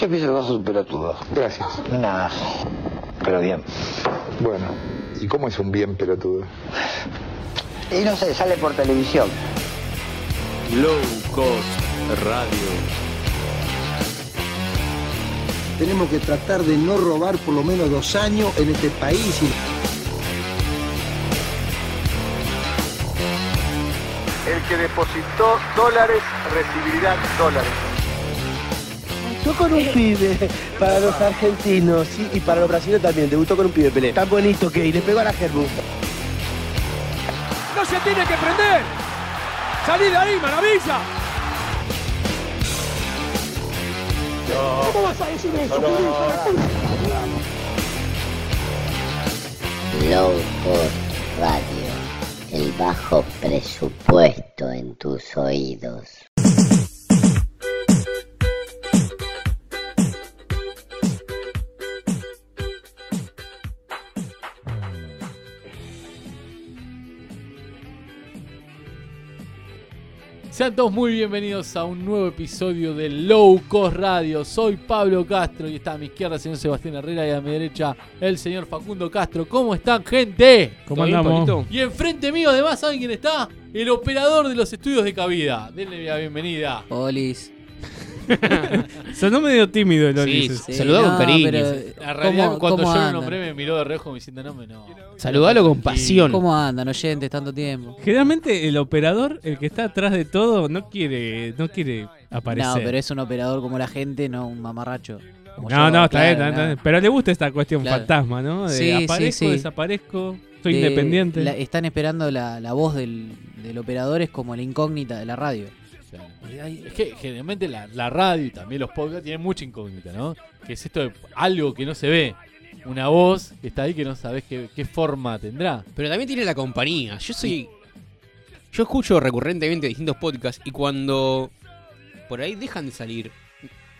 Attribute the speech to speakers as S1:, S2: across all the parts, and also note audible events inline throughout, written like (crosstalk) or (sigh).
S1: Yo pienso que vos sos un pelotudo.
S2: Gracias.
S1: Nada. Pero bien.
S2: Bueno, ¿y cómo es un bien pelotudo?
S1: Y no sé, sale por televisión.
S3: Low Cost Radio.
S4: Tenemos que tratar de no robar por lo menos dos años en este país.
S5: El que depositó dólares recibirá dólares.
S6: Debutó con un pibe para los argentinos sí, y para los brasileños también. Debutó con un pibe Pelé. Tan bonito que y le pegó a la Gerbu.
S7: ¡No se tiene que prender! ¡Salí de ahí, maravilla!
S8: ¿Cómo vas a decir eso?
S9: Low Cost Radio. El bajo presupuesto en tus oídos.
S10: Sean todos muy bienvenidos a un nuevo episodio de Low Cost Radio. Soy Pablo Castro y está a mi izquierda el señor Sebastián Herrera y a mi derecha el señor Facundo Castro. ¿Cómo están, gente?
S11: ¿Cómo andamos?
S10: Y enfrente mío, además, ¿saben quién está? El operador de los estudios de cabida. Denle la bienvenida.
S12: Olis. (laughs)
S11: Sonó medio tímido el Olis.
S12: Sí, saludá con cariño.
S10: La realidad,
S12: ¿Cómo-
S10: cuando
S12: cómo
S10: yo lo
S12: andan?
S10: nombré, me miró de reojo diciendo, no, me no.
S12: Saludalo con pasión. ¿Cómo andan, oyentes, tanto tiempo?
S11: Generalmente el operador, el que está atrás de todo, no quiere, no quiere aparecer.
S12: No, pero es un operador como la gente, no un mamarracho. como
S11: No,
S12: yo,
S11: no, está bien, está bien,
S12: no.
S11: está bien. Pero le gusta esta cuestión
S12: Claro.
S11: fantasma, ¿no? De
S12: Sí, sí,
S11: aparezco,
S12: sí.
S11: desaparezco, soy
S12: De-
S11: independiente.
S12: la- están esperando la, la voz del, del operador, es como la incógnita de la radio.
S10: Es que generalmente la, la radio y también los podcasts tienen mucha incógnita, ¿no? Que es esto de algo que no se ve. Una voz que está ahí que no sabes qué, qué forma tendrá.
S13: Pero también tiene la compañía. Yo soy. Yo escucho recurrentemente distintos podcasts y cuando por ahí dejan de salir,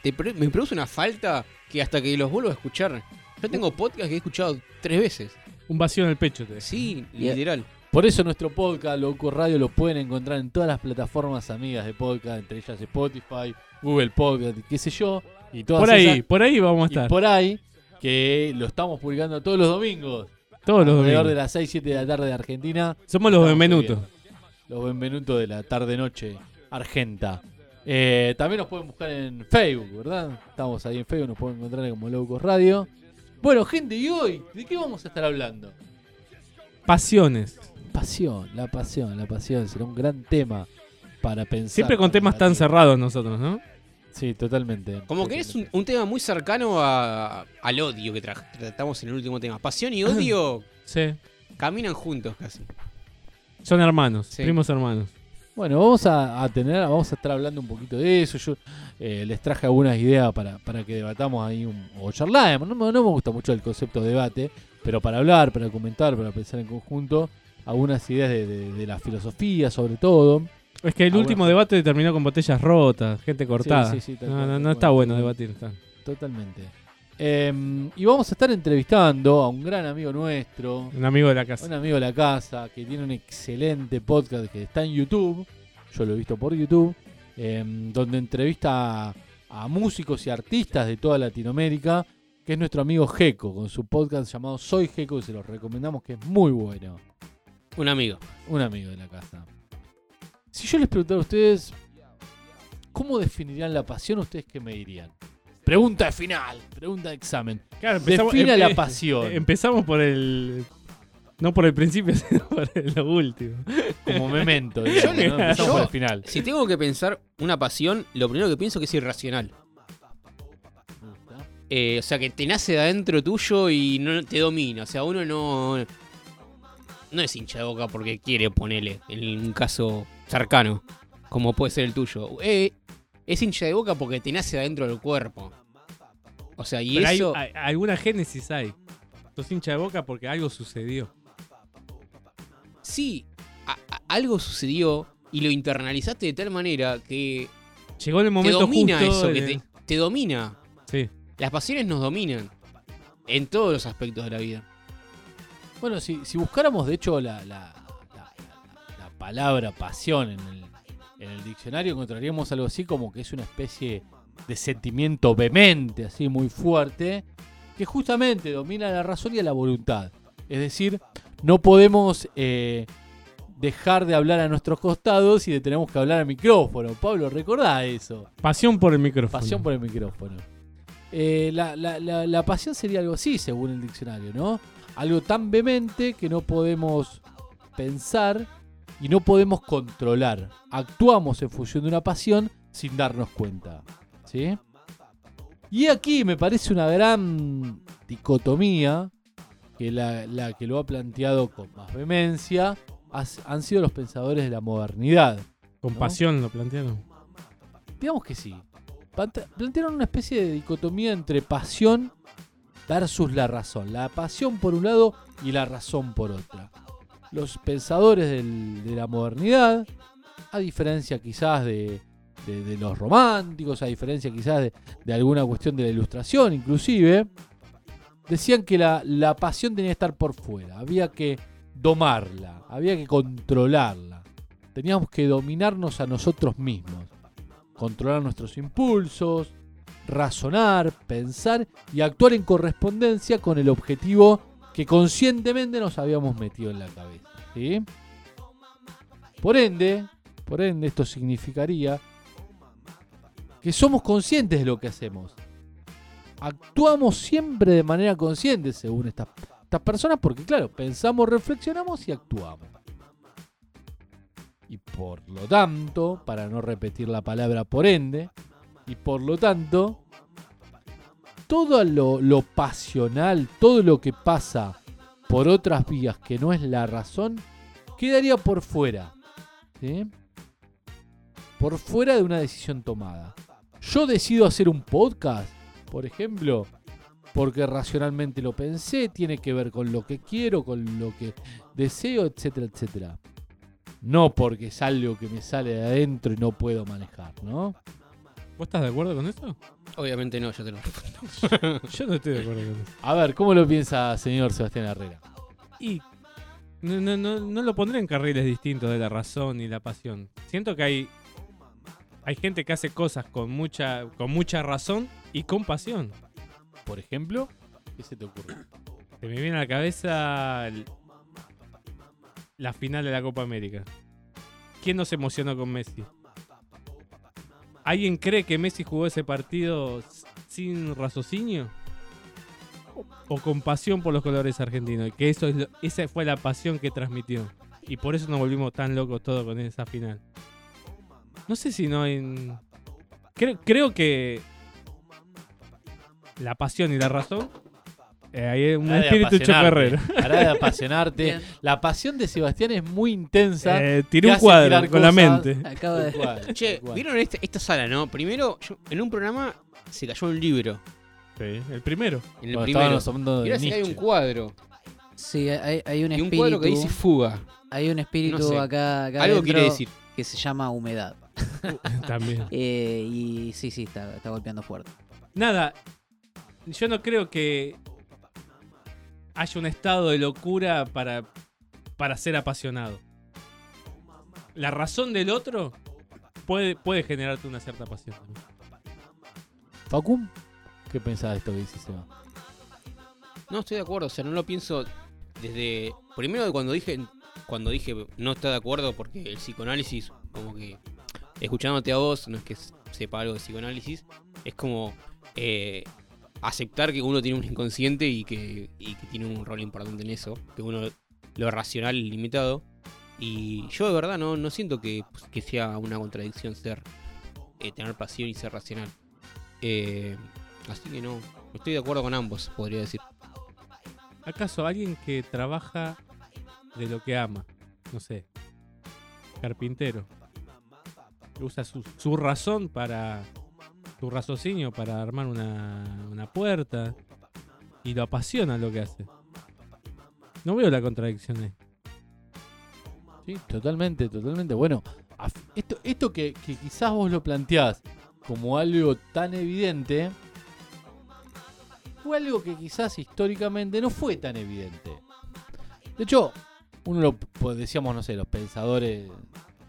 S13: te me produce una falta que hasta que los vuelvo a escuchar. Yo tengo podcasts que he escuchado tres veces.
S11: Un vacío en el pecho te.
S13: Sí, literal.
S10: Por eso nuestro podcast, Loco Radio, lo pueden encontrar en todas las plataformas amigas de podcast, entre ellas Spotify, Google Podcast, qué sé yo. Y todas
S11: Por ahí,
S10: esas-
S11: por ahí vamos a
S10: y
S11: estar.
S10: por ahí, que lo estamos publicando todos los domingos.
S11: Todos los
S10: Alrededor
S11: domingos.
S10: de las 6, 7 de la tarde de Argentina.
S11: Somos los Benvenutos.
S10: Los Benvenutos de la tarde-noche argenta. Eh, también nos pueden buscar en Facebook, ¿verdad? Estamos ahí en Facebook, nos pueden encontrar como Locos Radio. Bueno, gente, ¿y hoy? ¿De qué vamos a estar hablando?
S11: Pasiones.
S10: Pasión, la pasión, la pasión. Será un gran tema para pensar.
S11: Siempre con temas tan cerrados nosotros, ¿no?
S10: Sí, totalmente.
S13: Como que es un, un tema muy cercano a- al odio que tra- tratamos en el último tema. Pasión y (clears throat) odio
S11: Sí.
S13: caminan juntos casi.
S11: Son hermanos,
S13: Sí.
S11: primos hermanos.
S10: Bueno, vamos a, a tener, vamos a estar hablando un poquito de eso. Yo eh, les traje algunas ideas para, para que debatamos ahí un- o charlemos. No, me- no me gusta mucho el concepto de debate, pero para hablar, para comentar, para pensar en conjunto, algunas ideas de, de- de la filosofía, sobre todo.
S11: Es que el
S10: Ah,
S11: último
S10: bueno.
S11: debate terminó con botellas rotas, gente cortada.
S10: sí, sí, tal
S11: no, no,
S10: tal
S11: no está bueno debatir.
S10: Totalmente. Eh, y vamos a estar entrevistando a un gran amigo nuestro,
S11: Un amigo de la casa.
S10: un amigo de la casa, que tiene un excelente podcast que está en YouTube. Yo lo he visto por YouTube. eh, donde entrevista a, a músicos y artistas de toda Latinoamérica. Que es nuestro amigo Geco, con su podcast llamado Soy Geco, se los recomendamos que es muy bueno.
S13: Un amigo.
S10: Un amigo de la casa. Si yo les preguntara a ustedes, ¿cómo definirían la pasión? ¿Ustedes qué me dirían? Pregunta de final, pregunta de examen.
S11: Claro,
S10: Defina la
S11: eh,
S10: pasión.
S11: Empezamos por el. No por el principio, (laughs) sino por el- lo último.
S10: Como memento, (laughs) digamos, ¿no? Empezamos
S13: Yo,
S10: por el final.
S13: Si tengo que pensar una pasión, lo primero que pienso que es irracional. Eh, o sea, que te nace de adentro tuyo y no te domina. O sea, uno no. No es hincha de boca porque quiere ponerle, en un caso cercano, como puede ser el tuyo. Eh, es hincha de boca porque te nace de adentro del cuerpo. O sea, y
S11: Pero
S13: eso.
S11: hay- alguna génesis hay. Sos hincha de boca porque algo sucedió.
S13: Sí, a- a- algo sucedió y lo internalizaste de tal manera que.
S11: Llegó en el momento
S13: te domina
S11: justo
S13: eso,
S11: de-
S13: que te, te domina.
S11: Sí.
S13: Las pasiones nos dominan. En todos los aspectos de la vida.
S10: Bueno, si, si buscáramos de hecho la, la- la- la- la palabra pasión en el, en el diccionario, encontraríamos algo así como que es una especie de sentimiento vehemente, así muy fuerte, que justamente domina la razón y a la voluntad. Es decir, no podemos eh, dejar de hablar a nuestros costados y de tenemos que hablar al micrófono. Pablo, recordá eso.
S11: Pasión por el micrófono.
S10: Pasión por el micrófono. Eh, la, la- la- la pasión sería algo así, según el diccionario, ¿no? Algo tan vehemente que no podemos pensar y no podemos controlar. Actuamos en función de una pasión sin darnos cuenta. ¿Sí? Y aquí me parece una gran dicotomía que la, la que lo ha planteado con más vehemencia has- han sido los pensadores de la modernidad.
S11: Con
S10: ¿no?
S11: pasión lo plantearon.
S10: Digamos que sí. Plantearon una especie de dicotomía entre pasión versus la razón. La pasión por un lado y la razón por otra. Los pensadores de la modernidad, a diferencia quizás de, los románticos, a diferencia quizás de, de alguna cuestión de la ilustración inclusive, decían que la, la pasión tenía que estar por fuera. Había que domarla, había que controlarla. Teníamos que dominarnos a nosotros mismos controlar nuestros impulsos, razonar, pensar y actuar en correspondencia con el objetivo que conscientemente nos habíamos metido en la cabeza. Por ende, por ende, esto significaría que somos conscientes de lo que hacemos. Actuamos siempre de manera consciente, según estas, estas personas, porque claro, pensamos, reflexionamos y actuamos. Y por lo tanto, para no repetir la palabra por ende, y por lo tanto, todo lo, lo pasional, todo lo que pasa por otras vías que no es la razón, quedaría por fuera. Por fuera de una decisión tomada. Yo decido hacer un podcast, por ejemplo, porque racionalmente lo pensé, tiene que ver con lo que quiero, con lo que deseo, etcétera, etcétera. No porque es algo que me sale de adentro y no puedo manejar, ¿no?
S11: ¿Vos estás de acuerdo con eso?
S13: Obviamente no, yo te lo (laughs) respondo.
S11: Yo no estoy de acuerdo con eso.
S10: A ver, ¿cómo lo piensa señor Sebastián Herrera?
S11: Y no, no, no, no lo pondré en carriles distintos de la razón y la pasión. Siento que hay hay gente que hace cosas con mucha con mucha razón y con pasión.
S10: Por ejemplo, ¿qué se te ocurre?
S11: Se me viene a la cabeza el- la final de la Copa América. ¿Quién no se emocionó con Messi? ¿Alguien cree que Messi jugó ese partido sin raciocinio? ¿O- ¿O con pasión por los colores argentinos? Que eso es lo- esa fue la pasión que transmitió. Y por eso nos volvimos tan locos todos con esa final. No sé si no. Creo, creo que la pasión y la razón... eh, hay un
S10: Pará de
S11: espíritu
S10: apasionarte,
S11: chocarrero. (laughs)
S10: pará de (laughs) apasionarte. La pasión de Sebastián es muy intensa.
S11: Eh, tiré un cuadro con la mente.
S12: Acaba de-
S10: cual,
S13: Che. ¿vieron esta, esta sala, no? Primero, yo- en un programa se cayó un libro.
S11: Sí, el primero.
S13: En el
S10: Bueno,
S13: primero. sí que hay un cuadro.
S12: Sí, hay, hay un
S13: Y un
S12: espíritu.
S13: cuadro que dice fuga.
S12: Hay un espíritu
S13: No sé.
S12: acá, acá
S13: Algo quiere decir.
S12: que se llama humedad. (laughs)
S11: También.
S12: Eh, y sí, sí, está, está golpeando fuerte.
S11: Nada, yo no creo que haya un estado de locura para, para ser apasionado. La razón del otro puede, puede generarte una cierta pasión.
S10: Facum, ¿qué pensás de esto que dice Seba?
S13: No estoy de acuerdo, o sea, no lo pienso desde. Primero de cuando dije. Cuando dije no está de acuerdo porque el psicoanálisis, como que. Escuchándote a vos, no es que sepa algo de psicoanálisis, es como. eh, aceptar que uno tiene un inconsciente y que, tiene un rol importante en eso, que uno lo racional es limitado. Y yo de verdad no, siento que, sea una contradicción ser eh, tener pasión y ser racional. Eh, así que no, estoy de acuerdo con ambos, podría decir.
S11: ¿Acaso alguien que trabaja de lo que ama? No sé. Carpintero. Usa su, su razón para. Su raciocinio para armar una, una puerta. Y lo apasiona lo que hace. No veo la contradicción ahí.
S10: Sí, totalmente, totalmente. Bueno, esto, esto que, que quizás vos lo planteás como algo tan evidente, fue algo que quizás históricamente no fue tan evidente. De hecho, uno lo pues, decíamos, no sé, los pensadores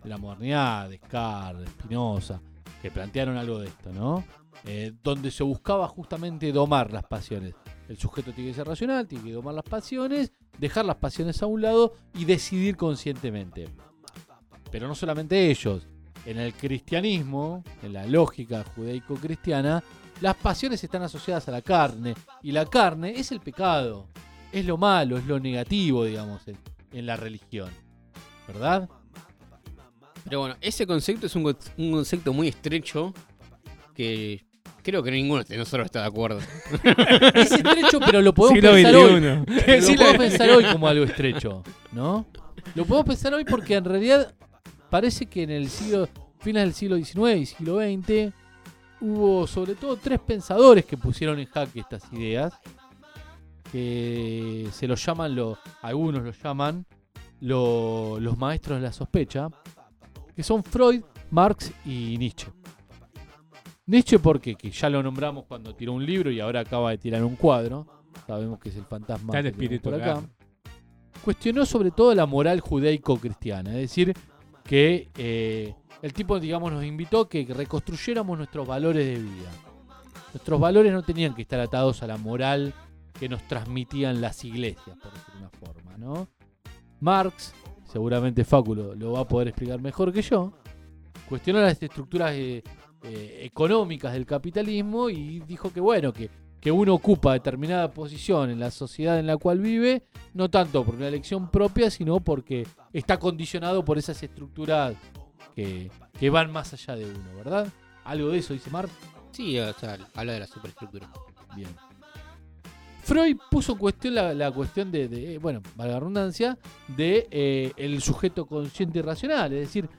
S10: de la modernidad, Descartes, Spinoza, que plantearon algo de esto, ¿no? eh, donde se buscaba justamente domar las pasiones. El sujeto tiene que ser racional, tiene que domar las pasiones, dejar las pasiones a un lado y decidir conscientemente. Pero no solamente ellos. En el cristianismo, en la lógica judaico-cristiana, las pasiones están asociadas a la carne. Y la carne es el pecado. Es lo malo, es lo negativo, digamos, en, en la religión. ¿Verdad?
S13: Pero bueno, ese concepto es un, un concepto muy estrecho que creo que ninguno de nosotros está de acuerdo. (laughs)
S10: Es estrecho, pero lo podemos
S11: Siglo
S10: pensar hoy.
S11: XXI.
S10: Pero lo podemos pensar hoy como algo estrecho, ¿no? Lo podemos pensar hoy porque en realidad parece que en el siglo, fines del siglo XIX y siglo XX hubo sobre todo tres pensadores que pusieron en jaque estas ideas, que se los llaman, lo, algunos los llaman lo- los maestros de la sospecha, que son Freud, Marx y Nietzsche. Nietzsche porque que ya lo nombramos cuando tiró un libro y ahora acaba de tirar un cuadro. Sabemos que es el fantasma
S11: Está el
S10: por acá. Cuestionó sobre todo la moral judaico-cristiana, es decir, que eh, el tipo, digamos, nos invitó a que reconstruyéramos nuestros valores de vida. Nuestros valores no tenían que estar atados a la moral que nos transmitían las iglesias, por decir una forma, ¿no? Marx, seguramente Fáculo lo va a poder explicar mejor que yo, cuestionó las estructuras eh, eh, económicas del capitalismo y dijo que bueno, que, que uno ocupa determinada posición en la sociedad en la cual vive, no tanto por una elección propia, sino porque está condicionado por esas estructuras que, que van más allá de uno, ¿verdad? Algo de eso dice Marx.
S13: Sí, o sea, habla de la superestructura.
S10: Bien. Freud puso en cuestión la, la cuestión de, de, bueno, valga la redundancia, de eh, el sujeto consciente y racional, es decir,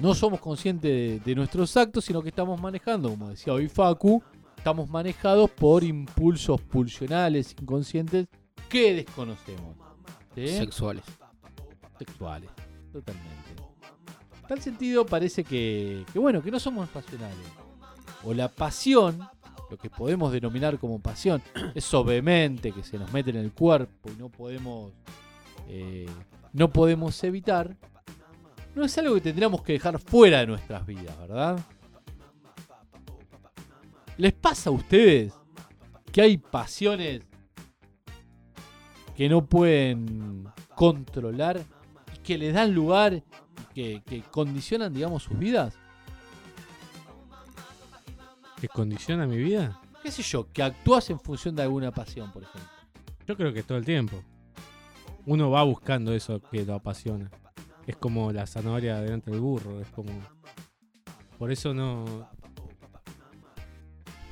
S10: no somos conscientes de, de nuestros actos, sino que estamos manejando, como decía hoy Facu, estamos manejados por impulsos pulsionales, inconscientes, que desconocemos. ¿sí?
S13: Sexuales.
S10: Sexuales, totalmente. En tal sentido parece que, que, bueno, que no somos racionales. O la pasión, lo que podemos denominar como pasión, es vehemente que se nos mete en el cuerpo y no podemos, eh, no podemos evitar, no es algo que tendríamos que dejar fuera de nuestras vidas, ¿verdad? ¿Les pasa a ustedes que hay pasiones que no pueden controlar que les dan lugar que, que condicionan, digamos, sus vidas?
S11: ¿Que condiciona mi vida?
S10: ¿Qué sé yo? Que actúas en función de alguna pasión, por ejemplo.
S11: Yo creo que todo el tiempo. Uno va buscando eso que lo apasiona. Es como la zanahoria delante del burro. Es como. Por eso no.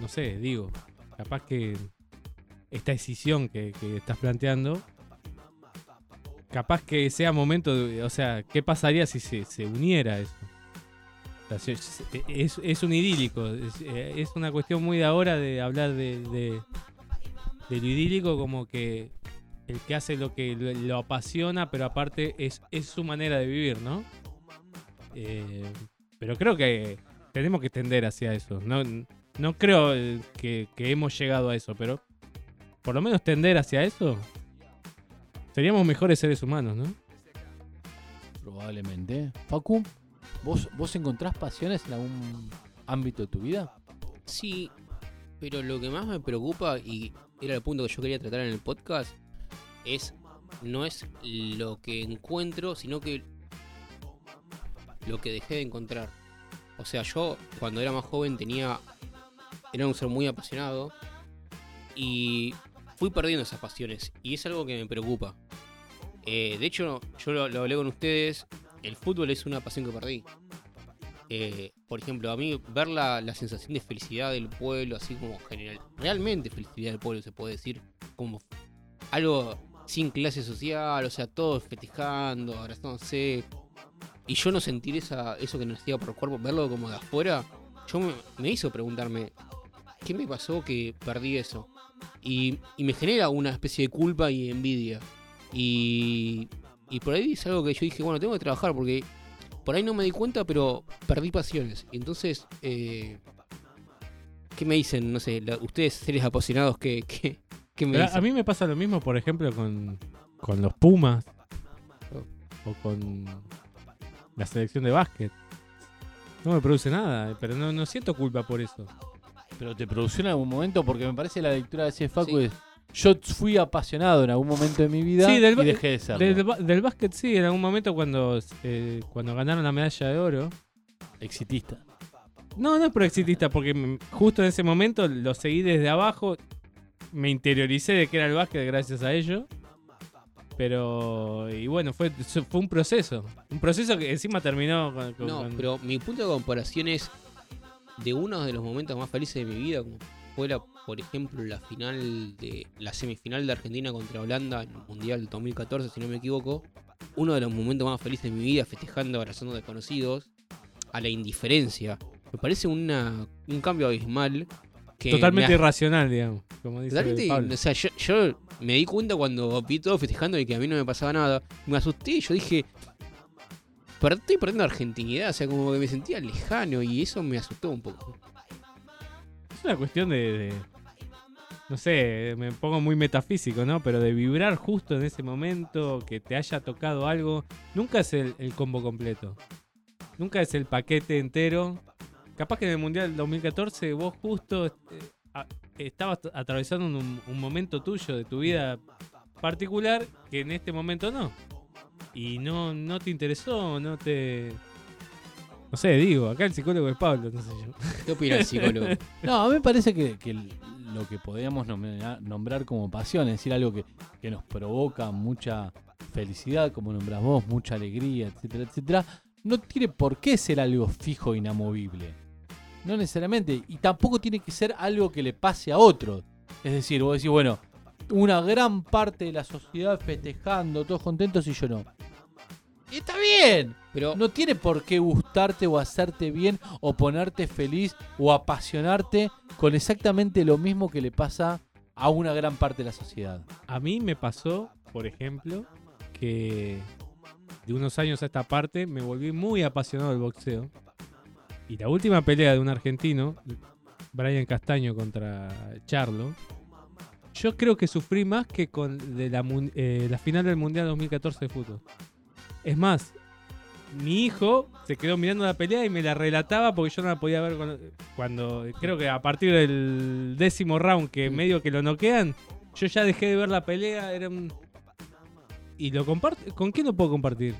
S11: No sé, digo. Capaz que esta decisión que, que estás planteando. Capaz que sea momento de. O sea, ¿qué pasaría si se, se uniera eso? Es, es un idílico. Es, eh, es una cuestión muy de ahora de hablar de, de, lo idílico como que el que hace lo que lo, apasiona, pero aparte es, es su manera de vivir, ¿no? Eh, pero creo que tenemos que tender hacia eso. No, no creo eh, que, que hemos llegado a eso, pero por lo menos tender hacia eso. Seríamos mejores seres humanos, ¿no?
S10: Probablemente. Facu, ¿vos, ¿vos encontrás pasiones en algún ámbito de tu vida?
S13: Sí, pero lo que más me preocupa, y era el punto que yo quería tratar en el podcast, es no es lo que encuentro, sino que lo que dejé de encontrar. O sea, yo cuando era más joven tenía. Era un ser muy apasionado. Y fui perdiendo esas pasiones. Y es algo que me preocupa. Eh, de hecho, yo lo, lo hablé con ustedes. El fútbol es una pasión que perdí. Eh, por ejemplo, a mí ver la, la sensación de felicidad del pueblo, así como general, realmente felicidad del pueblo se puede decir, como algo sin clase social, o sea, todos festejando, abrazándose, y yo no sentir esa, eso que nos hacía por el cuerpo, verlo como de afuera, yo me, me hizo preguntarme, ¿qué me pasó que perdí eso? Y, y me genera una especie de culpa y envidia. Y, y por ahí es algo que yo dije, bueno, tengo que trabajar porque por ahí no me di cuenta, pero perdí pasiones. Y entonces, eh, ¿qué me dicen? No sé, la- ustedes seres apasionados, ¿qué, qué, qué me
S11: Pero
S13: dicen?
S11: a mí me pasa lo mismo, por ejemplo, con, con los Pumas o con la selección de básquet. No me produce nada, pero no, no siento culpa por eso.
S10: Pero te produció en algún momento, porque me parece la lectura de ese Facu es. Yo fui apasionado en algún momento de mi vida
S11: Sí, del,
S10: y dejé de serlo.
S11: del, básquet sí, en algún momento cuando, eh, cuando ganaron la medalla de oro.
S10: Exitista.
S11: No, no es pro exitista, porque justo en ese momento lo seguí desde abajo. Me interioricé de que era el básquet gracias a ello. Pero, y bueno, fue, fue un proceso. Un proceso que encima terminó con. con-
S13: No,
S11: con-
S13: pero mi punto de comparación es de uno de los momentos más felices de mi vida, como fue la, por ejemplo, la final de la semifinal de Argentina contra Holanda en el Mundial del 2014, si no me equivoco. Uno de los momentos más felices de mi vida, festejando, abrazando desconocidos, a la indiferencia. Me parece una, un cambio abismal. Que
S11: Totalmente irracional, digamos. Como dice
S13: Totalmente, o sea, yo, yo me di cuenta cuando vi todo festejando y que a mí no me pasaba nada. Me asusté y yo dije, "Per- estoy perdiendo argentinidad, o sea, como que me sentía lejano y eso me asustó un poco.
S11: Es una cuestión de, No sé, me pongo muy metafísico, ¿no? Pero de vibrar justo en ese momento, que te haya tocado algo. Nunca es el, combo completo. Nunca es el paquete entero. Capaz que en el Mundial del 2014 vos justo eh, a- estabas atravesando un, un momento tuyo de tu vida particular que en este momento no. Y no, no te interesó, no te... No sé, digo, acá el psicólogo es Pablo, no sé yo.
S13: ¿Qué opina el psicólogo? (laughs)
S10: No, a mí me parece que, lo que podríamos nombrar, nombrar como pasión, es decir, algo que, que nos provoca mucha felicidad, como nombrás vos, mucha alegría, etcétera, etcétera, no tiene por qué ser algo fijo, inamovible. No necesariamente. Y tampoco tiene que ser algo que le pase a otro. Es decir, vos decís, bueno, una gran parte de la sociedad festejando, todos contentos y yo no. Y está bien.
S13: Pero
S10: no tiene por qué gustarte o hacerte bien o ponerte feliz o apasionarte con exactamente lo mismo que le pasa a una gran parte de la sociedad.
S11: A mí me pasó, por ejemplo, que de unos años a esta parte me volví muy apasionado del boxeo. Y la última pelea de un argentino, Brian Castaño contra Charlo, yo creo que sufrí más que con de la, eh, la final del Mundial 2014 de fútbol. Es más, mi hijo se quedó mirando la pelea y me la relataba porque yo no la podía ver cuando, cuando- creo que a partir del décimo round que medio que lo noquean, yo ya dejé de ver la pelea, era un... Y lo comparto, ¿con quién lo puedo compartir?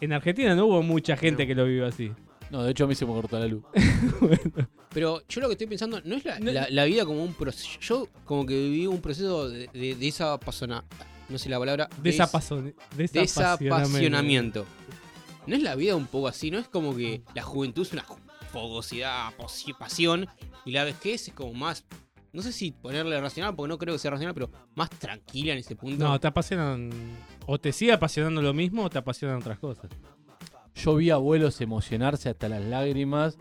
S11: En Argentina no hubo mucha gente que lo vivió así.
S10: No, de hecho a mí se me cortó la luz. (laughs)
S13: Pero yo lo que estoy pensando no es la, la- la vida como un proceso. Yo como que viví un proceso de, de, de esa pasona, no sé la palabra.
S11: desapasionamiento.
S13: desapasionamiento. ¿No es la vida un poco así? ¿No es como que la juventud es una fogosidad, pasión y la vejez es como más, no sé si ponerle racional, porque no creo que sea racional, pero más tranquila en ese punto?
S11: No, te apasionan... O te sigue apasionando lo mismo o te apasionan otras cosas.
S10: Yo vi abuelos emocionarse hasta las lágrimas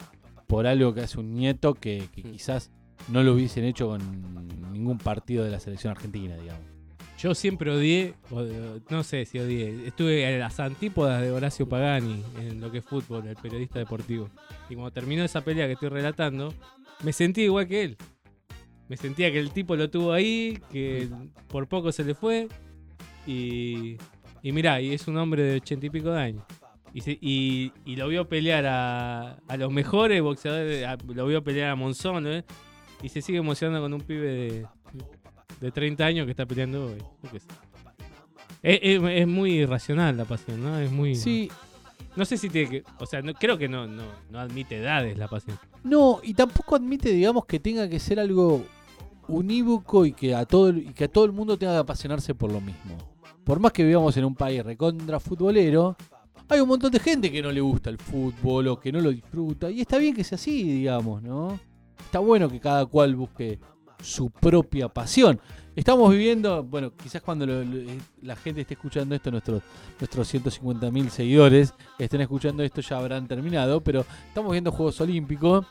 S10: por algo que hace un nieto que, que quizás no lo hubiesen hecho con ningún partido de la selección argentina, digamos.
S11: Yo siempre odié, no sé si odié, estuve en las antípodas de Horacio Pagani en lo que es fútbol, el periodista deportivo. Y cuando terminó esa pelea que estoy relatando, me sentí igual que él. Me sentía que el tipo lo tuvo ahí, que por poco se le fue. Y, y mirá, y es un hombre de ochenta y pico de años. Y, lo vio pelear a, los mejores boxeadores, lo vio pelear a Monzón, ¿eh? y se sigue emocionando con un pibe de, de 30 años que está peleando hoy. Sé. Es, es- es muy irracional la pasión, ¿no? Es muy.
S10: Sí.
S11: No sé si tiene que. O sea, no, creo que no, no, no admite edades la pasión.
S10: No, y tampoco admite, digamos, que tenga que ser algo unívoco y que a todo y que a todo el mundo tenga que apasionarse por lo mismo. Por más que vivamos en un país recontra futbolero, hay un montón de gente que no le gusta el fútbol o que no lo disfruta. Y está bien que sea así, digamos, ¿no? Está bueno que cada cual busque su propia pasión. Estamos viviendo, bueno, quizás cuando lo- lo- la gente esté escuchando esto, nuestros, nuestros 150.000 seguidores estén escuchando esto ya habrán terminado, pero estamos viendo Juegos Olímpicos,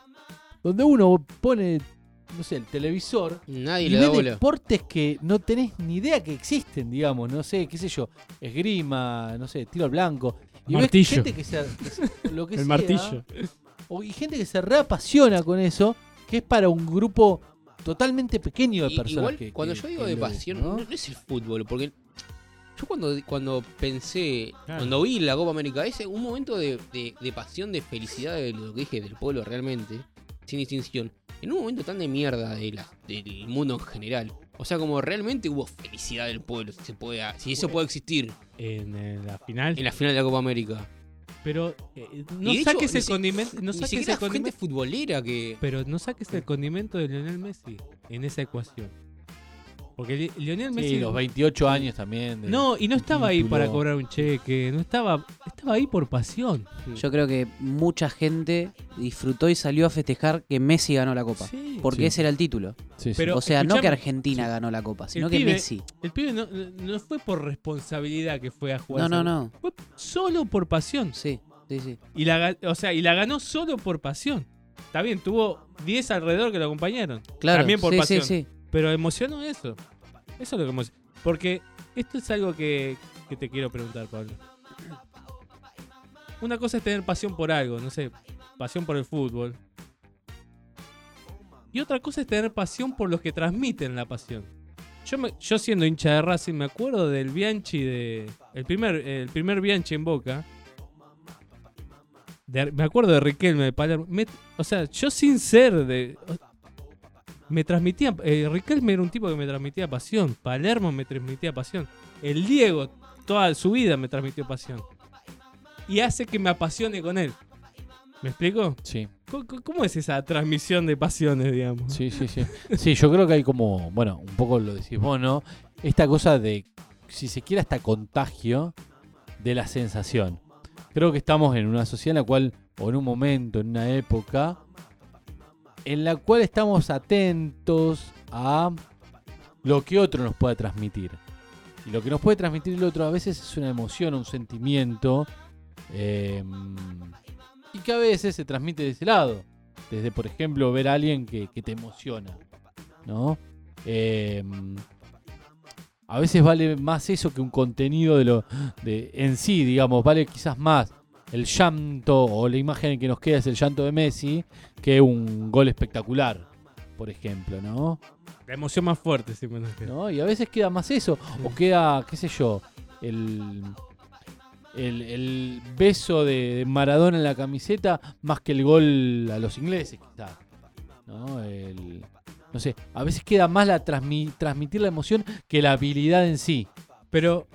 S10: donde uno pone, no sé, el televisor
S13: Nadie
S10: y
S13: le
S10: ve
S13: bola.
S10: deportes que no tenés ni idea que existen, digamos, no sé, qué sé yo, esgrima, no sé, tiro al blanco. Y ves
S11: Martillo.
S10: gente que se, que se- lo que (laughs)
S11: El
S10: sea,
S11: martillo.
S10: o, y gente que se reapasiona con eso, que es para un grupo totalmente pequeño de personas.
S13: Igual,
S10: que-
S13: cuando
S10: que-
S13: yo digo de pasión,
S10: ¿no?
S13: es el fútbol, porque Yo cuando, cuando pensé,
S11: Claro.
S13: cuando vi la Copa América, ese un momento de, de- de pasión, de felicidad, de lo que dije del pueblo realmente, sin distinción, en un momento tan de mierda de la- del mundo en general. O sea, como realmente hubo felicidad del pueblo, si, se puede, si eso puede existir
S11: En, eh, la final.
S13: en la final de la Copa América.
S11: Pero eh, no
S13: hecho,
S11: saques el condimento. No saques el
S13: gente
S11: condimento.
S13: futbolera que...
S11: Pero no saques el condimento de Lionel Messi en esa ecuación. Porque Li- Lionel Messi.
S10: Sí, los 28 años también. de-
S11: No, y no estaba ahí para cobrar un cheque. No estaba. Estaba ahí por pasión.
S12: Yo creo que mucha gente disfrutó y salió a festejar que Messi ganó la Copa.
S11: Sí.
S12: Porque
S10: Sí.
S12: ese era el título.
S10: Sí, sí.
S11: Pero-
S12: o sea, no que Argentina ganó la Copa, sino que
S11: pibe-
S12: Messi.
S11: El pibe no, no fue por responsabilidad que fue a jugar.
S12: No, no, no.
S11: Fue solo por pasión.
S12: Sí, sí, sí.
S11: Y la, o sea, y la ganó solo por pasión. Está bien, tuvo 10 alrededor que lo acompañaron.
S12: Claro,
S11: También por
S12: sí,
S11: pasión.
S12: sí, sí.
S11: Pero emocionó eso. Eso es lo que emociona. Porque esto es algo que, que te quiero preguntar, Pablo. Una cosa es tener pasión por algo, no sé, pasión por el fútbol. Y otra cosa es tener pasión por los que transmiten la pasión. Yo, me- yo siendo hincha de Racing me acuerdo del Bianchi de... El primer, el primer Bianchi en Boca. De- me acuerdo de Riquelme de Palermo. O sea, yo sin ser de... Me transmitía... eh, Riquelme era un tipo que me transmitía pasión. Palermo me transmitía pasión. El Diego, toda su vida me transmitió pasión. Y hace que me apasione con él. ¿Me explico?
S10: Sí.
S11: ¿Cómo, cómo es esa transmisión de pasiones, digamos?
S10: Sí, sí, sí. Sí, yo creo que hay como, bueno, un poco lo decís vos, ¿no? Esta cosa de, si se quiere, hasta contagio de la sensación. Creo que estamos en una sociedad en la cual, o en un momento, en una época, en la cual estamos atentos a lo que otro nos pueda transmitir. Y lo que nos puede transmitir el otro a veces es una emoción, un sentimiento, eh, y que a veces se transmite de ese lado. Desde, por ejemplo, ver a alguien que, te emociona, ¿no? Eh, a veces vale más eso que un contenido de lo de, en sí, digamos, vale quizás más el llanto o la imagen que nos queda es el llanto de Messi que un gol espectacular, por ejemplo, ¿no?
S11: La emoción más fuerte, queda.
S10: ¿no? Y a veces queda más eso, o queda, qué sé yo, el, el, el beso de, Maradona en la camiseta más que el gol a los ingleses, quizás. ¿no? El- no sé, a veces queda más la transmi- transmitir la emoción que la habilidad en sí.
S11: Pero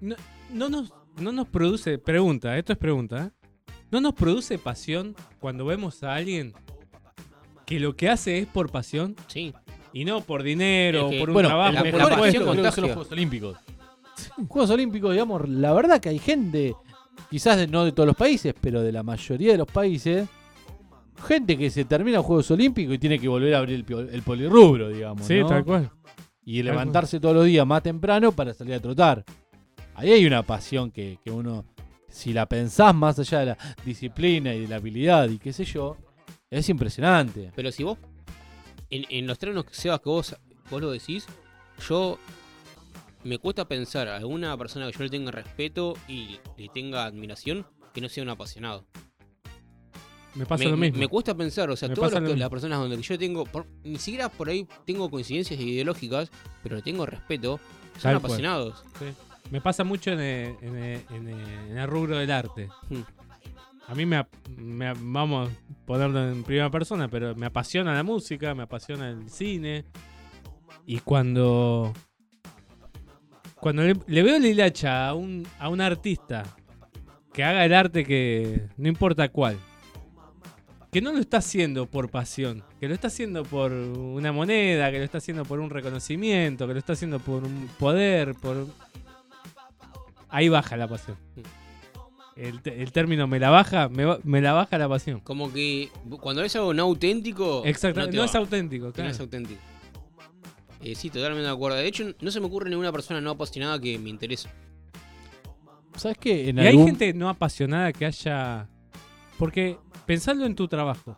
S11: no, no nos, no nos produce, pregunta, esto es pregunta, ¿eh? ¿no nos produce pasión cuando vemos a alguien que lo que hace es por pasión?
S13: Sí.
S11: Y no por dinero,
S13: Es que,
S11: por un
S10: bueno,
S11: trabajo.
S10: la
S11: por
S10: creo que son los Juegos Olímpicos. Juegos Olímpicos, digamos, la verdad que hay gente, quizás de- no de todos los países, pero de la mayoría de los países, gente que se termina los Juegos Olímpicos y tiene que volver a abrir el, el polirrubro, digamos.
S11: Sí,
S10: ¿no?
S11: tal cual.
S10: Y levantarse todos los días más temprano para salir a trotar. Ahí hay una pasión que, que uno, si la pensás más allá de la disciplina y de la habilidad y qué sé yo, es impresionante.
S13: Pero si vos, en, en los términos que Sebas que vos, vos lo decís, yo me cuesta pensar a alguna persona que yo le tenga respeto y le tenga admiración que no sea un apasionado.
S11: Me pasa
S13: me,
S11: lo mismo.
S13: Me cuesta pensar, o sea,
S11: Me
S13: todas las, personas donde yo tengo, por- ni siquiera por ahí tengo coincidencias ideológicas, pero le tengo respeto, son
S11: Tal
S13: apasionados.
S11: Sí. Me pasa mucho en el, en el- en el- en el rubro del arte.
S13: Hmm.
S11: A mí me, me vamos a ponerlo en primera persona, pero me apasiona la música, me apasiona el cine. Y cuando cuando le, le veo la hilacha a un, a un artista que haga el arte que no importa cuál, que no lo está haciendo por pasión, que lo está haciendo por una moneda, que lo está haciendo por un reconocimiento, que lo está haciendo por un poder, por... Ahí baja la pasión. El, te- el término me la baja, me, la baja la pasión.
S13: Como que cuando es algo no auténtico.
S11: Exacto,
S13: te
S11: no
S13: va.
S11: es auténtico,
S13: No
S11: claro.
S13: es auténtico. Eh, sí, totalmente de acuerdo. De hecho, no se me ocurre ninguna persona no apasionada que me interese.
S10: ¿Sabes qué? En
S11: y hay gente no apasionada que haya... Porque pensando en tu trabajo,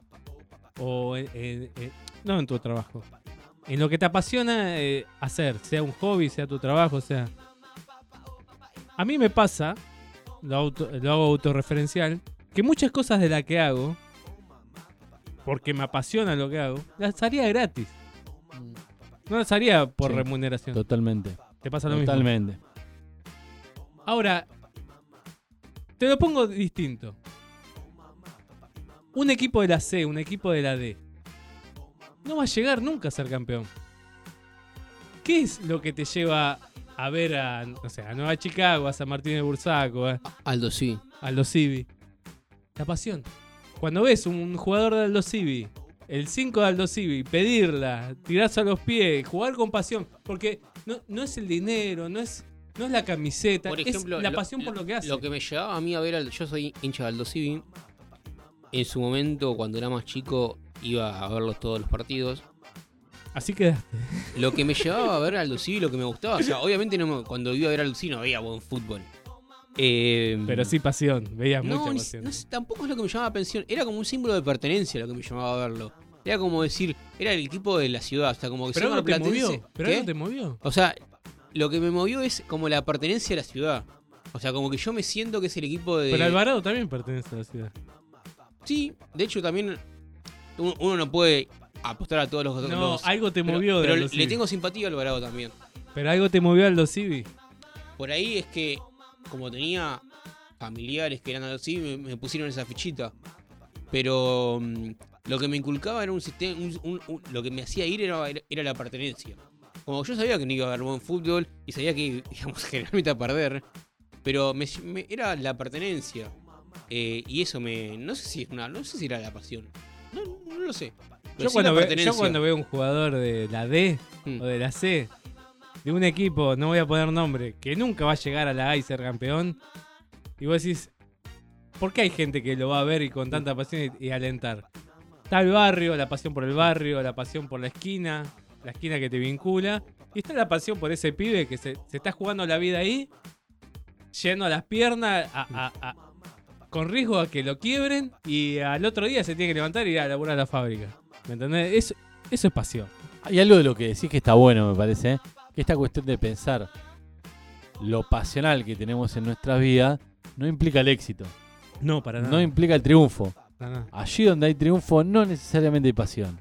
S11: o en- en- en- no en tu trabajo, en lo que te apasiona eh, hacer, sea un hobby, sea tu trabajo, sea... A mí me pasa, lo, auto- lo hago autorreferencial, que muchas cosas de las que hago, porque me apasiona lo que hago, las haría gratis. No las haría por
S10: Sí,
S11: remuneración.
S10: Totalmente.
S11: ¿Te pasa lo mismo?
S10: Totalmente.
S11: Ahora, te lo pongo distinto. Un equipo de la C, un equipo de la D, no va a llegar nunca a ser campeón. ¿Qué es lo que te lleva a ver a, no sé, a Nueva Chicago, a San Martín de Bursaco, a
S13: Aldo sí.
S11: Aldo Civi? La pasión. Cuando ves un jugador de Aldo Civi, el 5 de Aldo Civi, pedirla, tirarse a los pies, jugar con pasión, porque no, no es el dinero, no es, no es la camiseta,
S13: Por
S11: es
S13: ejemplo,
S11: la pasión por lo que hace.
S13: Lo que me llevaba a mí a ver al. Yo soy hincha de Aldo Civi. En su momento, cuando era más chico, iba a verlos todos los partidos.
S11: Así quedaste.
S13: Lo que me llevaba a ver a Civi, lo que me gustaba. O sea, obviamente no me- cuando iba a ver a Civi no veía buen fútbol. Eh,
S11: Pero sí pasión, veías
S13: no,
S11: mucha
S13: ni-
S11: pasión.
S13: no sé, tampoco es lo que me llamaba atención. Era como un símbolo de pertenencia lo que me llamaba a verlo. Era como decir, era el equipo de la ciudad. O sea, como que
S11: Pero algo te
S13: marplatense.
S11: movió, pero
S13: ¿Qué?
S11: algo te movió.
S13: O sea, lo que me movió es como la pertenencia a la ciudad. O sea, como que yo me siento que es el equipo de.
S11: Pero Alvarado también pertenece a la ciudad.
S13: Sí, de hecho también uno, uno no puede apostar a todos los
S11: No,
S13: los-
S11: algo te
S13: pero-
S11: movió de
S13: Pero
S11: Aldo
S13: le,
S11: Civi.
S13: tengo simpatía a Alvarado también.
S11: Pero algo te movió Aldo Civi.
S13: Por ahí es que, como tenía familiares que eran así, me, me pusieron esa fichita. Pero mm, lo que me inculcaba era un sistema. un- un- un- lo que me hacía ir era, era la pertenencia. Como yo sabía que no iba a haber buen fútbol y sabía que (laughs) íbamos generalmente a perder. Pero me, me- era la pertenencia. Eh, y eso me. No sé si es una. No sé si era la pasión. No, no lo sé.
S11: Yo cuando,
S13: la
S11: ve-
S13: pertenencia.
S11: yo cuando veo un jugador de la D
S13: Mm.
S11: o de la C, de un equipo, no voy a poner nombre, que nunca va a llegar a la A y ser campeón, y vos decís, ¿por qué hay gente que lo va a ver y con tanta pasión y, y alentar? Está el barrio, la pasión por el barrio, la pasión por la esquina, la esquina que te vincula, y está la pasión por ese pibe que se, se está jugando la vida ahí, yendo a las piernas, a- a- a- con riesgo a que lo quiebren, y al otro día se tiene que levantar y ir a laburar a la fábrica. ¿Me entendés? Eso, eso es pasión.
S10: Hay algo de lo que decís que está bueno, me parece, ¿eh? que esta cuestión de pensar lo pasional que tenemos en nuestra vida no implica el éxito,
S11: No, para nada.
S10: no implica el triunfo.
S11: Para nada.
S10: Allí donde hay triunfo no necesariamente hay pasión.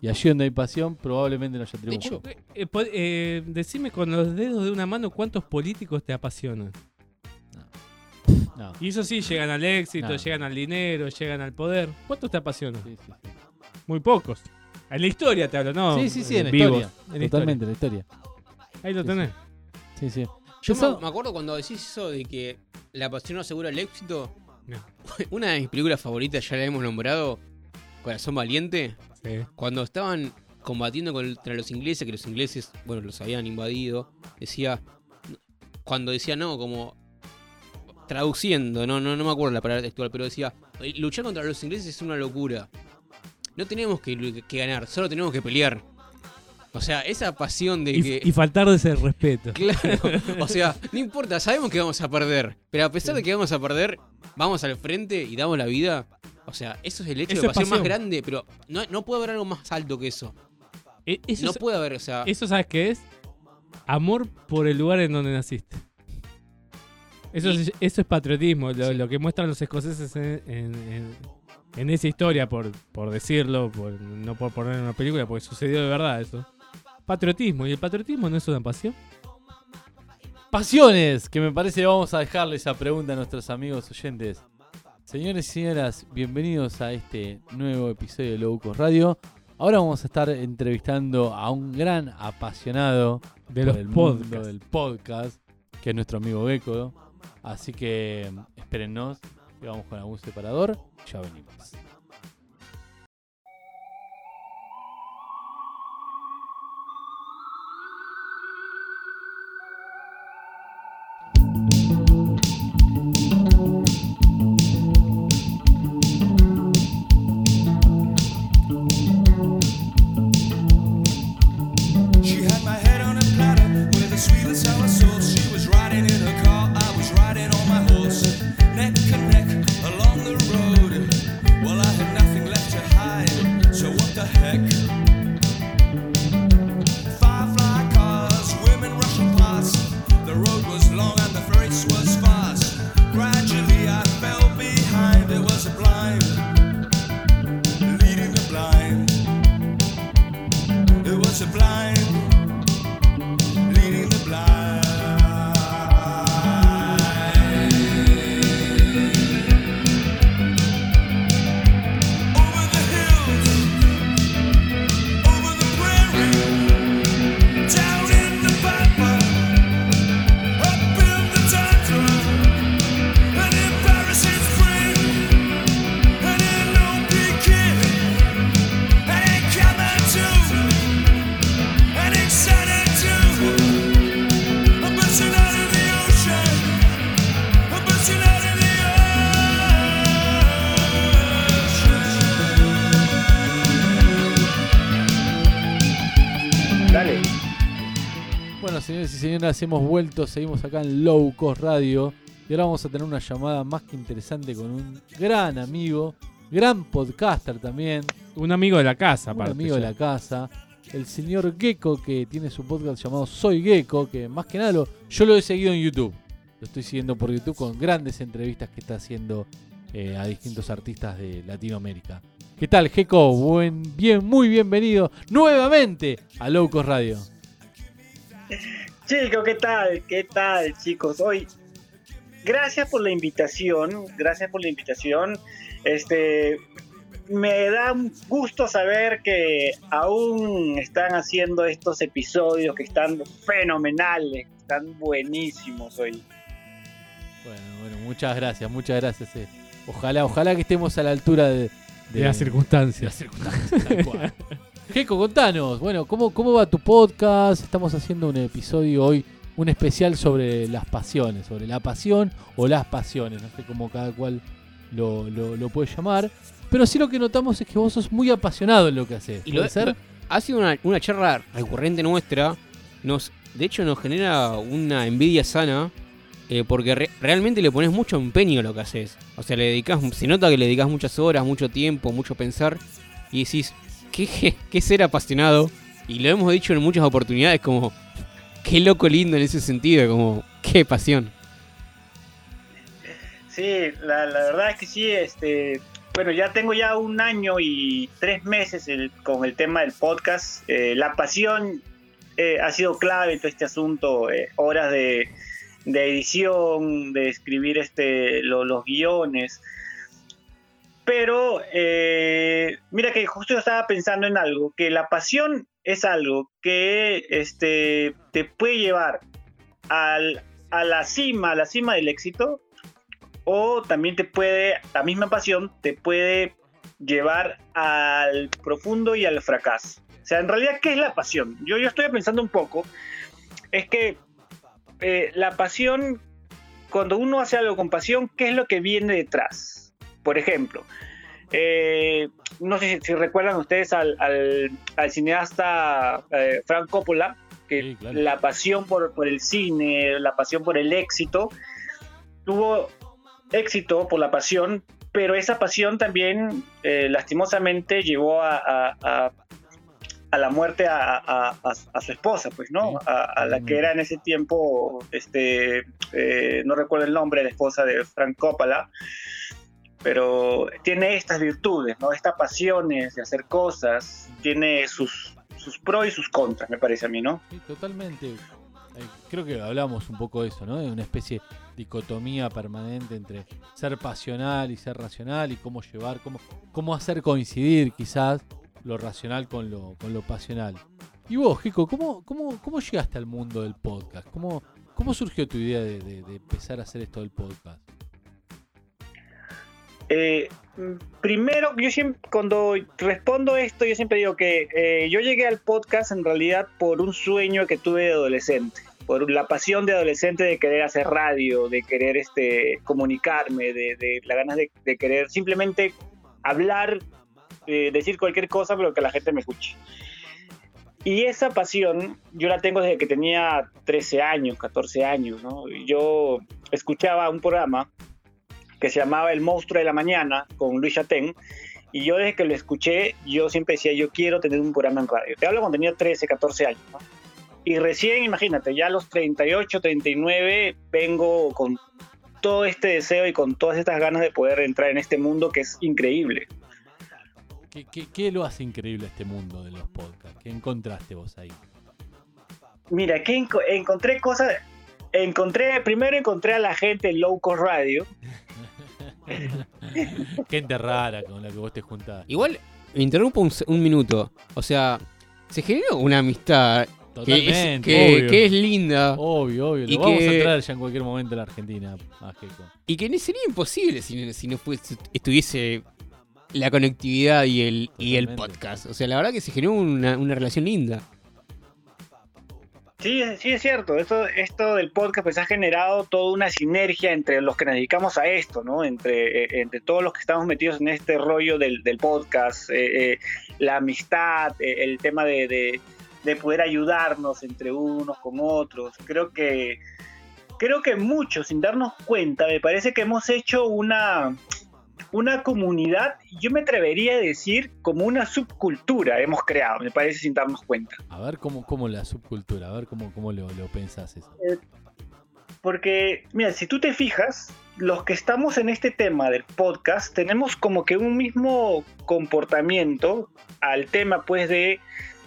S10: Y allí donde hay pasión probablemente no haya
S11: De
S10: triunfo.
S11: hecho, eh, eh, eh, decime con los dedos de una mano cuántos políticos te apasionan.
S10: No.
S11: Y eso sí, llegan al éxito,
S10: No.
S11: llegan al dinero, llegan al poder. ¿Cuántos te apasionan?
S10: Sí, sí, sí.
S11: Muy pocos. En la historia te hablo, ¿no?
S10: sí, sí, sí, en la
S11: vivos.
S10: historia.
S11: En la
S10: Totalmente, en la historia.
S11: Ahí lo
S10: Sí,
S11: tenés.
S10: Sí, sí.
S13: Yo
S10: Eso-
S13: me, me acuerdo cuando decís eso de que la pasión no asegura el éxito.
S11: No. (laughs)
S13: Una de mis películas favoritas, ya la hemos nombrado, Corazón Valiente,
S11: Sí.
S13: cuando estaban combatiendo contra los ingleses, que los ingleses, bueno, los habían invadido, decía, cuando decía no, como traduciendo, no, no, no me acuerdo la palabra textual, pero decía, luchar contra los ingleses es una locura. No tenemos que, ganar, solo tenemos que pelear. O sea, esa pasión de
S11: Y,
S13: que...
S11: y faltar de ese respeto.
S13: Claro, (laughs) o sea, no importa, sabemos que vamos a perder, pero a pesar de que vamos a perder, vamos al frente y damos la vida. O sea, eso es el hecho
S11: Eso
S13: de
S11: es
S13: pasión más
S11: pasión.
S13: grande, pero no, no puede haber algo más alto que eso.
S11: Eh, Eso,
S13: no
S11: es-
S13: puede haber, o sea,
S11: eso ¿sabes qué es? Amor por el lugar en donde naciste. Eso,
S13: Y-
S11: es, eso es patriotismo, lo,
S13: Sí.
S11: lo que muestran los escoceses en, en- en- en esa historia, por, por decirlo, por, no por poner en una película, porque sucedió de verdad eso. Patriotismo, y el patriotismo no es una pasión.
S10: Pasiones, que me parece que vamos a dejarle esa pregunta a nuestros amigos oyentes. Señores y señoras, bienvenidos a este nuevo episodio de Locos Radio. Ahora vamos a estar entrevistando a un gran apasionado
S11: De los
S10: el mundo
S11: podcasts.
S10: del podcast, que es nuestro amigo Beco. Así que espérennos y vamos con algún separador. Ya venimos. Señoras, hemos vuelto, seguimos acá en Low Cost Radio y ahora vamos a tener una llamada más que interesante con un gran amigo, gran podcaster también.
S11: Un amigo de la casa,
S10: Un
S11: aparte.
S10: amigo de la casa, el señor Gecko que tiene su podcast llamado Soy Gecko, que más que nada lo- yo lo he seguido en YouTube. Lo estoy siguiendo por YouTube con grandes entrevistas que está haciendo eh, a distintos artistas de Latinoamérica. ¿Qué tal, Gecko? Buen, bien, muy bienvenido nuevamente a Low Cost Radio. (laughs)
S14: Chicos, ¿qué tal? ¿Qué tal, chicos? Hoy, gracias por la invitación, gracias por la invitación. Este, me da un gusto saber que aún están haciendo estos episodios que están fenomenales, que están buenísimos hoy.
S10: Bueno, bueno, muchas gracias, muchas gracias. eh. Ojalá, ojalá que estemos a la altura de,
S11: De las circunstancias.
S10: de las circunstancias, tal cual. (laughs) Jeco, contanos, bueno, ¿cómo, ¿cómo va tu podcast? Estamos haciendo un episodio hoy, un especial sobre las pasiones, sobre la pasión o las pasiones, no sé cómo cada cual lo, lo, lo puede llamar. Pero sí lo que notamos es que vos sos muy apasionado en lo que haces.
S13: Y
S10: ¿Puede
S13: lo,
S10: ser?
S13: lo- ha sido una, una charla recurrente nuestra. Nos, de hecho, nos genera una envidia sana. eh, porque re- realmente le pones mucho empeño a lo que haces. O sea, le dedicas, se nota que le dedicas muchas horas, mucho tiempo, mucho pensar. Y decís, ¿qué, (laughs) qué ser apasionado? Y lo hemos dicho en muchas oportunidades, como, qué loco lindo en ese sentido, como, qué pasión.
S14: Sí, la, la verdad es que sí, este, bueno, ya tengo ya un año y tres meses con el tema del podcast. Eh, la pasión eh, ha sido clave en todo este asunto, eh, horas de, de edición, de escribir este, lo- los guiones. Pero eh, mira que justo yo estaba pensando en algo, que la pasión es algo que este, te puede llevar al- a la cima, a la cima del éxito, o también te puede, la misma pasión te puede llevar al profundo y al fracaso. O sea, en realidad, ¿qué es la pasión? Yo, yo estoy pensando un poco, es que eh, la pasión, cuando uno hace algo con pasión, ¿qué es lo que viene detrás? Por ejemplo, eh, no sé si, si recuerdan ustedes al, al- al cineasta eh, Frank Coppola, que la pasión por, por el cine, la pasión por el éxito, tuvo éxito por la pasión, pero esa pasión también eh, lastimosamente llevó a, a- a- a la muerte a, su esposa, pues, ¿no? A, a la que era en ese tiempo, este, eh, no recuerdo el nombre, la esposa de Frank Coppola, pero tiene estas virtudes, ¿no? Estas pasiones de hacer cosas, tiene sus, sus pros y sus contras, me parece a mí, ¿no?
S10: Sí, totalmente. Eh, Creo que hablamos un poco de eso, ¿no? De una especie de dicotomía permanente entre ser pasional y ser racional y cómo llevar, cómo, cómo hacer coincidir quizás lo racional con lo, con lo pasional. Y vos, Jico, ¿cómo, cómo, ¿cómo llegaste al mundo del podcast? ¿Cómo, cómo surgió tu idea de, de- de empezar a hacer esto del podcast?
S14: Eh, primero, yo siempre, cuando respondo esto, yo siempre digo que eh, yo llegué al podcast en realidad por un sueño que tuve de adolescente, por la pasión de adolescente de querer hacer radio, de querer este, comunicarme, de, de la ganas de, de querer simplemente hablar, eh, decir cualquier cosa, pero que la gente me escuche. Y esa pasión yo la tengo desde que tenía 13 años, 14 años, ¿no? Yo escuchaba un programa que se llamaba El monstruo de la mañana con Luis Chatén. Y yo desde que lo escuché, yo siempre decía, yo quiero tener un programa en radio. Te hablo cuando tenía 13, 14 años. ¿no? Y recién, imagínate, ya a los 38, 39, vengo con todo este deseo y con todas estas ganas de poder entrar en este mundo que es increíble.
S10: ¿Qué, qué, qué lo hace increíble este mundo de los podcasts? ¿Qué encontraste vos ahí?
S14: Mira, que enco- encontré cosas... Encontré, primero encontré a la gente en Low Cost Radio. (laughs) (laughs)
S10: Gente rara con la que vos te juntás.
S13: Igual, me interrumpo un, minuto. O sea, se generó una amistad que es,
S10: Totalmente.
S13: que-
S10: obvio.
S13: que es linda.
S10: Obvio, obvio. Lo
S13: Y
S10: vamos a traer ya en cualquier momento a la Argentina, a.
S13: Y que sería imposible si, si no fuese- estuviese la conectividad y el, y el podcast. O sea, la verdad que se generó una, una relación linda.
S14: Sí, sí es cierto. Esto, esto del podcast pues ha generado toda una sinergia entre los que nos dedicamos a esto, ¿no? Entre, eh, entre todos los que estamos metidos en este rollo del, podcast, eh, eh, la amistad, el tema de, de- de poder ayudarnos entre unos con otros. Creo que, creo que muchos, sin darnos cuenta, me parece que hemos hecho una, una comunidad, yo me atrevería a decir como una subcultura hemos creado, me parece sin darnos cuenta.
S10: A ver cómo, cómo la subcultura, a ver cómo, cómo lo, lo pensás eso.
S14: Eh, porque, mira, si tú te fijas, los que estamos en este tema del podcast tenemos como que un mismo comportamiento al tema, pues, de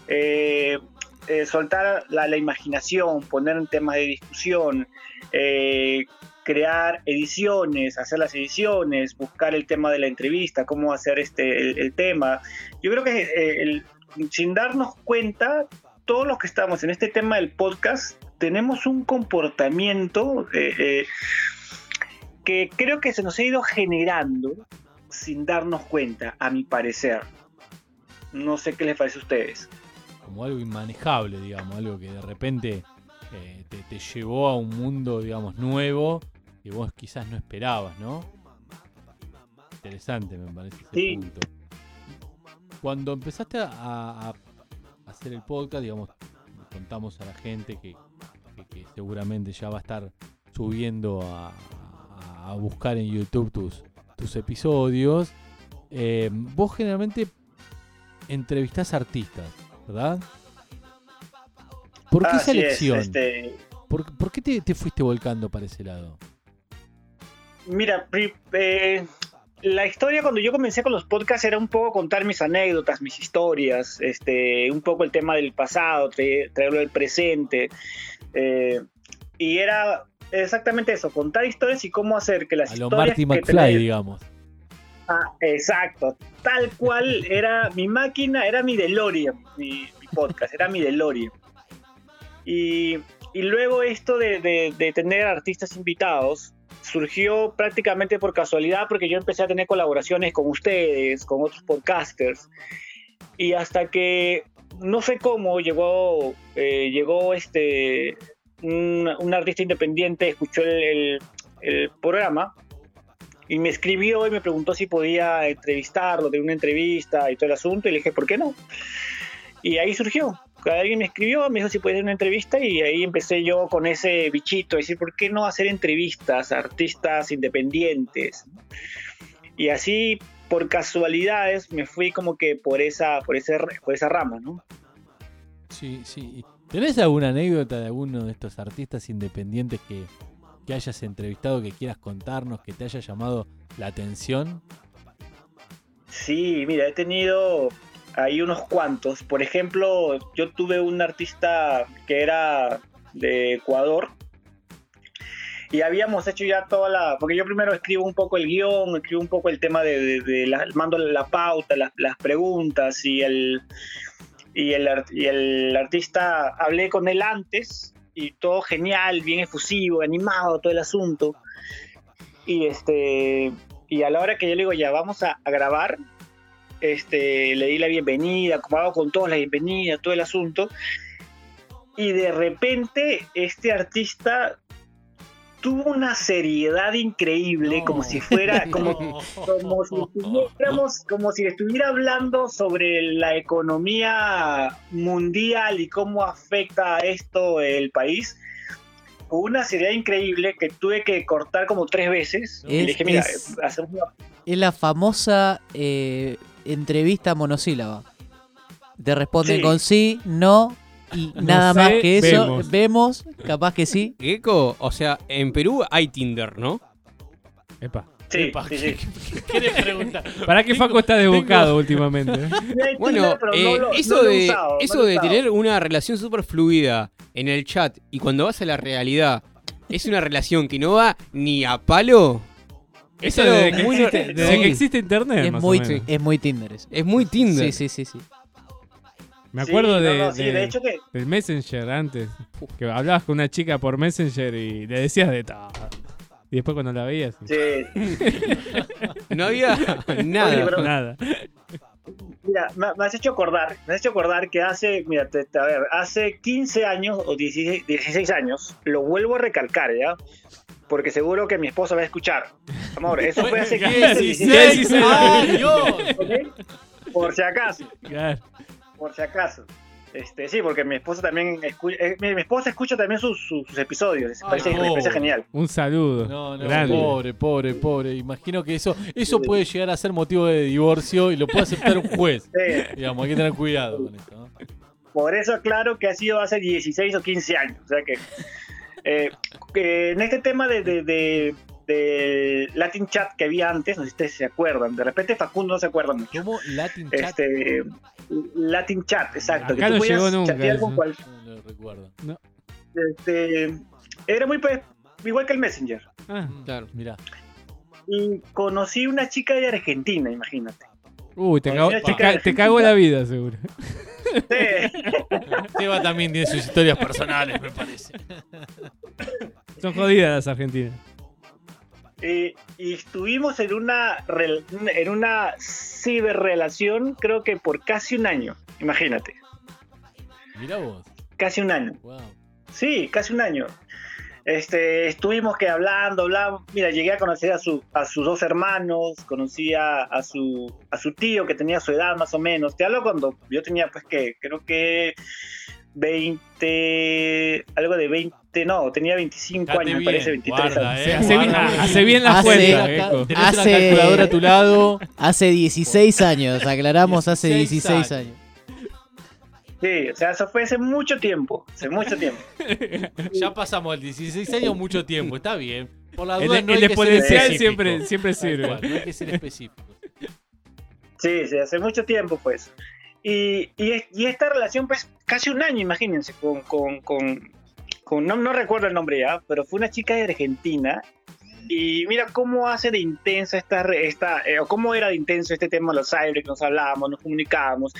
S14: eh, eh, soltar la, la imaginación, poner en temas de discusión, eh, crear ediciones, hacer las ediciones, buscar el tema de la entrevista, cómo hacer este el, tema. Yo creo que eh, sin darnos cuenta, todos los que estamos en este tema del podcast tenemos un comportamiento eh, eh, que creo que se nos ha ido generando sin darnos cuenta, a mi parecer. No sé qué les parece a ustedes.
S10: Como algo inmanejable, digamos, algo que de repente te, te llevó a un mundo, digamos, nuevo que vos quizás no esperabas, ¿no? Interesante, me parece ese
S14: Sí.
S10: punto. Cuando empezaste a, hacer el podcast, digamos, contamos a la gente que, que- que seguramente ya va a estar subiendo a, buscar en YouTube tus, tus episodios. Eh, vos generalmente entrevistás artistas, ¿verdad? ¿Por qué
S14: Así es,
S10: elección?
S14: este,
S10: ¿Por, por qué te, te fuiste volcando para ese lado?
S14: Mira, eh, la historia cuando yo comencé con los podcasts era un poco contar mis anécdotas, mis historias, este, un poco el tema del pasado, tra- traerlo del presente. eh, y era exactamente eso, contar historias y cómo hacer que las
S10: A lo
S14: historias
S10: Marty
S14: que
S10: McFly,
S14: tenés-
S10: digamos.
S14: Ah, exacto, tal cual era mi máquina, era mi DeLorean, mi, mi podcast, era mi DeLorean. Y, y luego esto de, de- de tener artistas invitados surgió prácticamente por casualidad porque yo empecé a tener colaboraciones con ustedes, con otros podcasters. Y hasta que no sé cómo llegó, eh, llegó este, un, un artista independiente, escuchó el- el- el programa y me escribió y me preguntó si podía entrevistarlo, de una entrevista y todo el asunto, y le dije, ¿por qué no? Y ahí surgió. Alguien me escribió, me dijo si podía hacer una entrevista, y ahí empecé yo con ese bichito, decir, ¿por qué no hacer entrevistas a artistas independientes? Y así, por casualidades, me fui como que por esa, por ese, por esa rama, ¿no?
S10: Sí, sí. ¿Tenés alguna anécdota de alguno de estos artistas independientes que, que hayas entrevistado, que quieras contarnos, que te haya llamado la atención?
S14: Sí, mira, he tenido ahí unos cuantos. Por ejemplo, yo tuve un artista que era de Ecuador y habíamos hecho ya toda la... Porque yo primero escribo un poco el guion, escribo un poco el tema de... de- la, mando la pauta, las, preguntas y el, y, el, artista, hablé con él antes y todo genial, bien efusivo, animado, todo el asunto. Y este y a la hora que yo le digo, ya vamos a grabar, este, le di la bienvenida, como hago con todos la bienvenida, todo el asunto. Y de repente este artista tuvo una seriedad increíble, como si fuera, (laughs) como, como si estuviéramos, como si estuviera hablando sobre la economía mundial y cómo afecta esto el país. Una seriedad increíble que tuve que cortar como tres veces. y
S12: Es-
S14: le dije, mira,
S12: es-
S14: hacemos una
S12: Es la famosa eh, entrevista monosílaba. Te responden
S13: Sí.
S12: con sí, no y
S13: No
S12: nada
S13: sé,
S12: más que eso.
S13: vemos.
S12: Vemos, capaz que sí.
S13: Gecko, o sea, en Perú hay Tinder, ¿no?
S11: Epa.
S14: Sí, sí, sí. (laughs)
S10: ¿Querés preguntar?
S11: ¿Para qué Faco está desbocado últimamente? eh? (laughs)
S13: Bueno, eh, eso de,
S14: usado,
S13: eso de tener una relación súper fluida en el chat y cuando vas a la realidad es una relación que no va ni a palo.
S11: Eso desde que
S13: muy-
S11: existe- desde
S13: Sí.
S11: que existe internet,
S12: Es
S11: más
S12: muy,
S11: o menos.
S12: es muy Tinder eso.
S13: Es muy Tinder.
S12: Sí, sí, sí, sí.
S11: Me acuerdo
S14: Sí, no,
S11: de,
S14: no, sí,
S11: de-
S14: de hecho que-
S11: del Messenger antes. Que hablabas con una chica por Messenger y le decías de todo. Y después cuando la veías.
S14: Sí. (laughs)
S13: No había nada.
S14: Pero-
S11: Nada.
S14: Mira, me, me has hecho acordar, me has hecho acordar que hace, mira, te- te- a ver, hace 15 años o 16, 16 años, lo vuelvo a recalcar, ¿ya? Porque seguro que mi esposa va a escuchar. Amor, (laughs) eso fue hace 15, 16
S11: 16
S14: años. (laughs) Por si acaso,
S11: Claro.
S14: por si acaso. Este, sí, porque mi esposa también escu- eh, mi, mi esposa escucha también sus, sus- sus episodios. Me parece,
S10: no.
S14: me parece genial.
S11: Un saludo.
S10: No, no,
S11: Grande.
S10: pobre, pobre, pobre. Imagino que eso, eso puede llegar a ser motivo de divorcio y lo puede aceptar un juez.
S14: Sí.
S10: Digamos, hay que tener cuidado con esto. ¿no?
S14: Por eso aclaro que ha sido hace 16 o 15 años. O sea que, eh, que en este tema de, de- de- de Latin Chat que había antes, no sé si ustedes se acuerdan, de repente Facundo no se acuerda mucho.
S10: ¿Cómo Latin Chat?
S14: Este, Latin Chat, exacto.
S11: Acá
S14: que tú
S11: no
S14: podías
S11: llegó nunca
S14: chatear con
S11: eso.
S14: cual-
S10: No lo recuerdo.
S14: este, era muy pe- igual que el Messenger.
S11: Ah,
S13: Claro.
S10: Mirá.
S14: Y conocí una chica de Argentina, imagínate.
S11: Uy, te, cago- te, ca- cago la vida, seguro.
S14: Sí.
S10: Seba también tiene sus historias personales, me parece.
S11: Son jodidas las argentinas.
S14: Y estuvimos en una en una ciberrelación creo que por casi un año imagínate
S10: Mirá vos.
S14: casi un año
S10: Wow.
S14: sí casi un año este estuvimos que hablando hablando mira llegué a conocer a su a sus dos hermanos conocí a, a su a su tío que tenía su edad más o menos te hablo cuando yo tenía pues que creo que 20 algo de 20 no tenía 25
S10: Date
S14: años me parece 23
S10: guarda,
S14: años
S10: eh,
S11: Hace bien- hace bien la
S12: Hace-
S11: cuenta,
S12: Acá-
S11: Gecko.
S10: Tenés
S12: Hace-
S10: una calculadora a tu lado. (laughs)
S12: Hace 16 años, aclaramos, hace
S10: 16
S12: 16 años.
S14: Sí, o sea, eso fue hace mucho tiempo, hace mucho tiempo. (laughs)
S10: Ya pasamos el 16 años, mucho tiempo. Está bien. Por la
S11: El,
S10: duda, no
S11: el
S10: que ser
S11: exponencial siempre, siempre sirve.
S10: cual, no hay que ser específico.
S14: Sí, sí, hace mucho tiempo, pues. Y, y, es- y esta relación, pues, casi un año, imagínense, con, con, con, con- no, no recuerdo el nombre ya, pero fue una chica de Argentina. Y mira cómo hace de intensa esta, re- esta eh, o cómo era de intenso este tema de los cyber, que nos hablábamos, nos comunicábamos.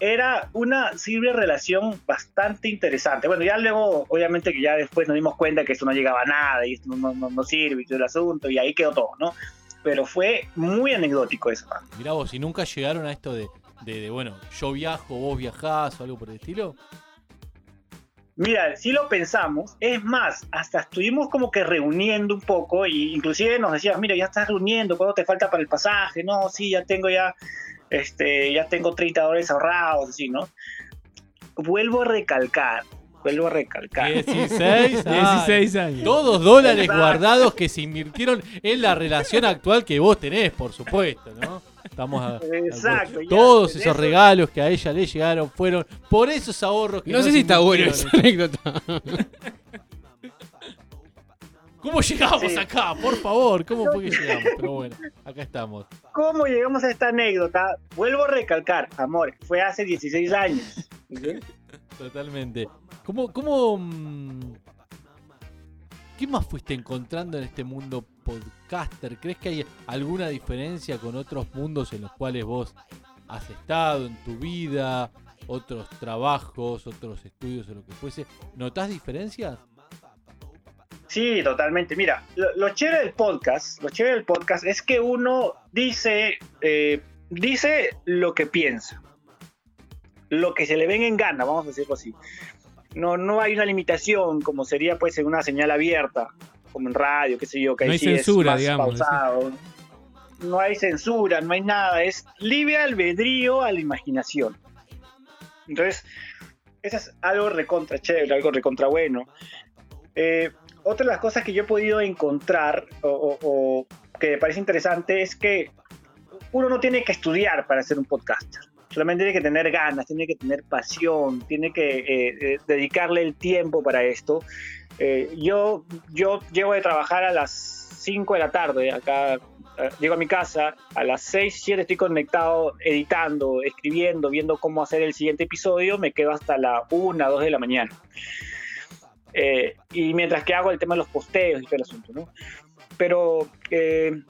S14: Era una ciber relación bastante interesante. Bueno, ya luego, obviamente que ya después nos dimos cuenta que esto no llegaba a nada y esto no, no, no sirve y todo el asunto, y ahí quedó todo, ¿no? Pero fue muy anecdótico eso. ¿no?
S10: Mirá vos, si nunca llegaron a esto de, de, de, bueno, yo viajo, vos viajás o algo por el estilo.
S14: Mira, si lo pensamos, es más, hasta estuvimos como que reuniendo un poco y inclusive nos decías, mira, ya estás reuniendo, ¿cuánto te falta para el pasaje? No, sí, ya tengo ya, este, ya tengo 30 dólares ahorrados, así, ¿no? Vuelvo a recalcar, vuelvo a recalcar.
S10: 16, ah,
S11: 16 años.
S10: Todos dólares
S14: Exacto.
S10: guardados que se invirtieron en la relación actual que vos tenés, por supuesto, ¿no? Estamos a,
S14: Exacto, ya,
S10: Todos esos
S14: eso-
S10: regalos que a ella le llegaron fueron por esos ahorros que
S13: No sé
S10: se
S13: si está bueno esa anécdota. (laughs)
S10: ¿Cómo llegamos
S14: Sí.
S10: acá? Por favor, ¿cómo fue que llegamos? Pero bueno, acá estamos.
S14: ¿Cómo llegamos a esta anécdota? Vuelvo a recalcar, amor, fue hace 16 años.
S10: Totalmente. ¿Cómo, cómo, mm, qué más fuiste encontrando en este mundo podcaster? ¿Crees que hay alguna diferencia con otros mundos en los cuales vos has estado en tu vida? Otros trabajos, otros estudios o lo que fuese. ¿Notás diferencias?
S14: Sí, totalmente. Mira, lo, lo chévere del podcast, lo chévere del podcast es que uno dice, eh, dice lo que piensa, lo que se le venga en gana, vamos a decirlo así. No, no hay una limitación como sería pues en una señal abierta, como en radio, qué sé yo, que
S11: No hay
S14: sí es
S11: censura,
S14: más
S11: digamos,
S14: pausado. No hay censura, no hay nada, es libre albedrío a la imaginación. Entonces, eso es algo recontra chévere, algo recontra bueno. Eh, otra de las cosas que yo he podido encontrar o, que me parece interesante es que uno no tiene que estudiar para ser un podcaster. Solamente tiene que tener ganas, tiene que tener pasión, tiene que eh, eh, dedicarle el tiempo para esto. Eh, yo, yo llego de trabajar a las 5 de la tarde, acá llego a mi casa, a las 6, 7 estoy conectado, editando, escribiendo, viendo cómo hacer el siguiente episodio, me quedo hasta la 1, 2 de la mañana. Eh, y mientras que hago el tema de los posteos y todo el asunto, ¿no? Pero, eh,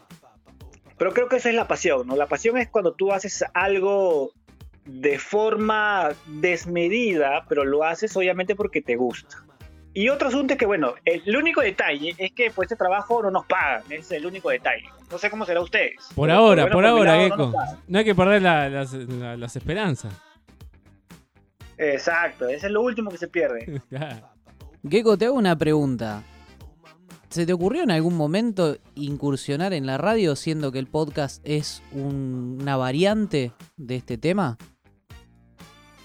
S14: pero creo que esa es la pasión, ¿no? La pasión es cuando tú haces algo de forma desmedida, pero lo haces obviamente porque te gusta. Y otro asunto es que, bueno, el único detalle es que pues este trabajo no nos pagan, ese es el único detalle. No sé cómo será ustedes.
S11: Por ahora, por ahora,
S14: no
S11: Gecko.
S14: pagan.
S11: No hay que perder la- las, la- las esperanzas.
S14: Exacto, ese es lo último que se pierde. (laughs)
S12: Gecko, te hago una pregunta. ¿Se te ocurrió en algún momento incursionar en la radio siendo que el podcast es un- una variante de este tema?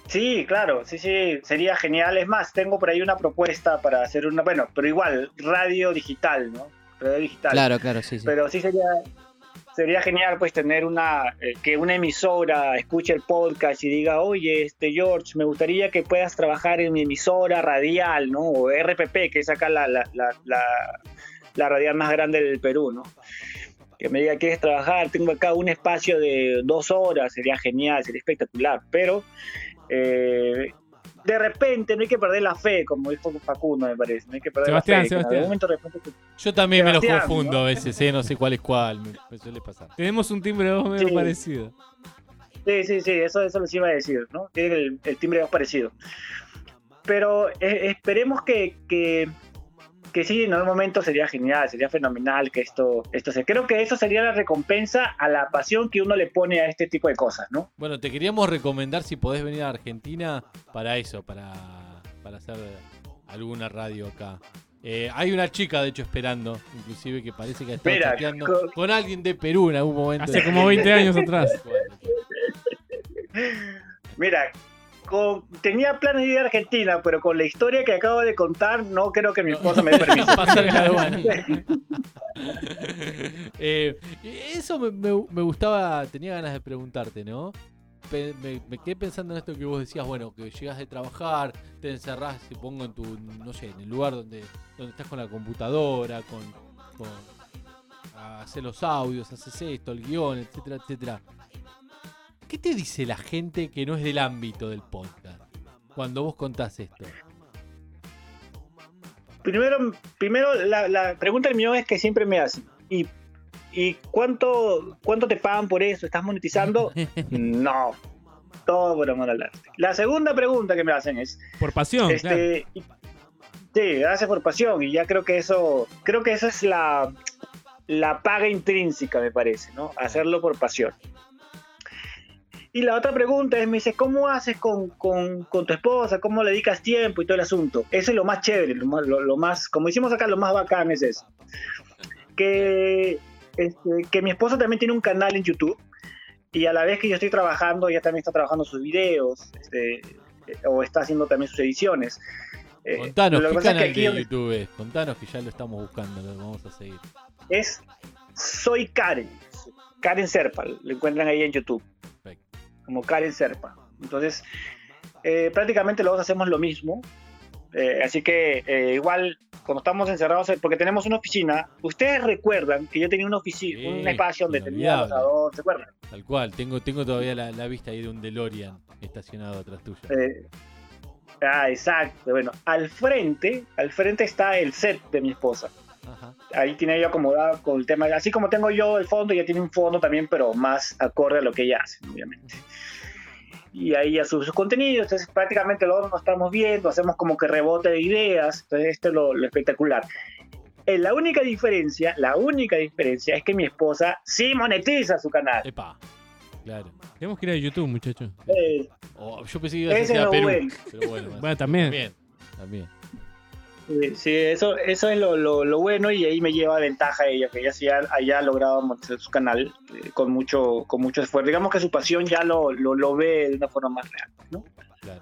S14: Sí, claro, sí, sí, sería genial. Es más, tengo por ahí una propuesta para hacer una, bueno, pero igual, radio digital, ¿no? Radio digital.
S12: Claro, claro, sí, sí.
S14: Pero sí sería, sería genial pues tener una, eh, que una emisora escuche el podcast y diga, oye, este George, me gustaría que puedas trabajar en mi emisora radial, ¿no? O RPP, que es acá la, la, la, la, la radial más grande del Perú, ¿no? Que me diga, ¿quieres trabajar? Tengo acá un espacio de dos horas, sería genial, sería espectacular, pero eh, de repente no hay que perder la fe, como dijo Facundo, me parece. No hay que perder
S10: Sebastián,
S14: la fe. que en algún
S10: Sebastián.
S14: momento de repente-
S10: Yo también me
S14: Sebastián,
S10: lo confundo
S14: ¿no?
S10: a veces, ¿eh? no sé cuál es cuál, me, me suele pasar.
S11: Tenemos un timbre de voz medio
S14: Sí.
S11: parecido.
S14: Sí, sí, sí, eso, eso les iba a decir, ¿no? Tiene el, el timbre de voz parecido. Pero eh, esperemos que, que, que sí, en algún momento sería genial, sería fenomenal que esto, esto se... Creo que eso sería la recompensa a la pasión que uno le pone a este tipo de cosas, ¿no?
S10: Bueno, te queríamos recomendar si podés venir a Argentina para eso, para, para hacer alguna radio acá. Eh, hay una chica, de hecho, esperando, inclusive, que parece que ha estado
S14: Mira,
S10: chateando
S14: co-
S10: con alguien de Perú en algún momento.
S11: Hace como 20 años atrás. (laughs)
S14: Mira, con- tenía planes de ir a Argentina, pero con la historia que acabo de contar, no creo que mi esposa me. (laughs)
S10: Pasar la (laughs) aduana. (laughs) Eh, eso me, me- me gustaba, tenía ganas de preguntarte, ¿no? Pe- me, me quedé pensando en esto que vos decías, bueno, que llegas de trabajar, te encerrás, supongo, en tu, no sé, en el lugar donde, donde estás con la computadora, con, con hacer los audios, haces esto, el guion, etcétera, etcétera. ¿Qué te dice la gente que no es del ámbito del podcast cuando vos contás esto?
S14: Primero, primero la, la pregunta del millón es que siempre me hacen. ¿Y, y cuánto, cuánto te pagan por eso? ¿Estás monetizando? (laughs) no. Todo por amor al arte. La segunda pregunta que me hacen es...
S11: Por pasión, claro.
S14: este, y- Sí, gracias por pasión. Y ya creo que eso, creo que esa es la, la paga intrínseca, me parece, ¿no? Hacerlo por pasión. Y la otra pregunta es, me dice, ¿cómo haces con, con- con tu esposa? ¿Cómo le dedicas tiempo y todo el asunto? Eso es lo más chévere, lo más, lo- lo más como hicimos acá, lo más bacán es eso. Que, este, que mi esposa también tiene un canal en YouTube y a la vez que yo estoy trabajando, ella también está trabajando sus videos este, eh, o está haciendo también sus ediciones. Eh,
S10: Contanos,
S14: que
S10: ¿qué
S14: pasa es que
S10: canal de YouTube es? Contanos que ya lo estamos buscando, lo vamos a seguir.
S14: es Soy Karen. Karen Serpa, lo encuentran ahí en YouTube. Como Karen Serpa. Entonces, eh, prácticamente los dos hacemos lo mismo. Eh, así que eh, igual, cuando estamos encerrados, eh, porque tenemos una oficina, ustedes recuerdan que yo tenía una oficina, un espacio donde tenía asador, ¿se acuerdan?
S10: Tal cual, tengo, tengo todavía la, la vista ahí de un DeLorean estacionado atrás tuyo.
S14: Ah, exacto. Bueno, al frente, al frente está el set de mi esposa. Ahí tiene ella acomodado con el tema, así como tengo yo el fondo, ella tiene un fondo también, pero más acorde a lo que ella hace, obviamente. Y ahí ya sube sus contenidos, entonces prácticamente los dos nos estamos viendo, hacemos como que rebote de ideas, entonces esto es lo, lo espectacular. Eh, la única diferencia, la única diferencia es que mi esposa sí monetiza su canal.
S10: Epa, claro.
S11: Tenemos que ir a YouTube, muchachos.
S14: Eh,
S10: Oh, yo pensé que ibas a
S14: Ese
S10: a Perú.
S14: bueno.
S10: Pero bueno, (laughs)
S11: Bueno, también.
S10: También. también.
S14: Sí, sí, eso, eso es lo, lo- lo bueno y ahí me lleva ventaja ella, que ella sí ha, haya logrado monetizar su canal eh, con, mucho, con mucho esfuerzo. Digamos que su pasión ya lo, lo, lo ve de una forma más real. ¿no?
S10: Claro.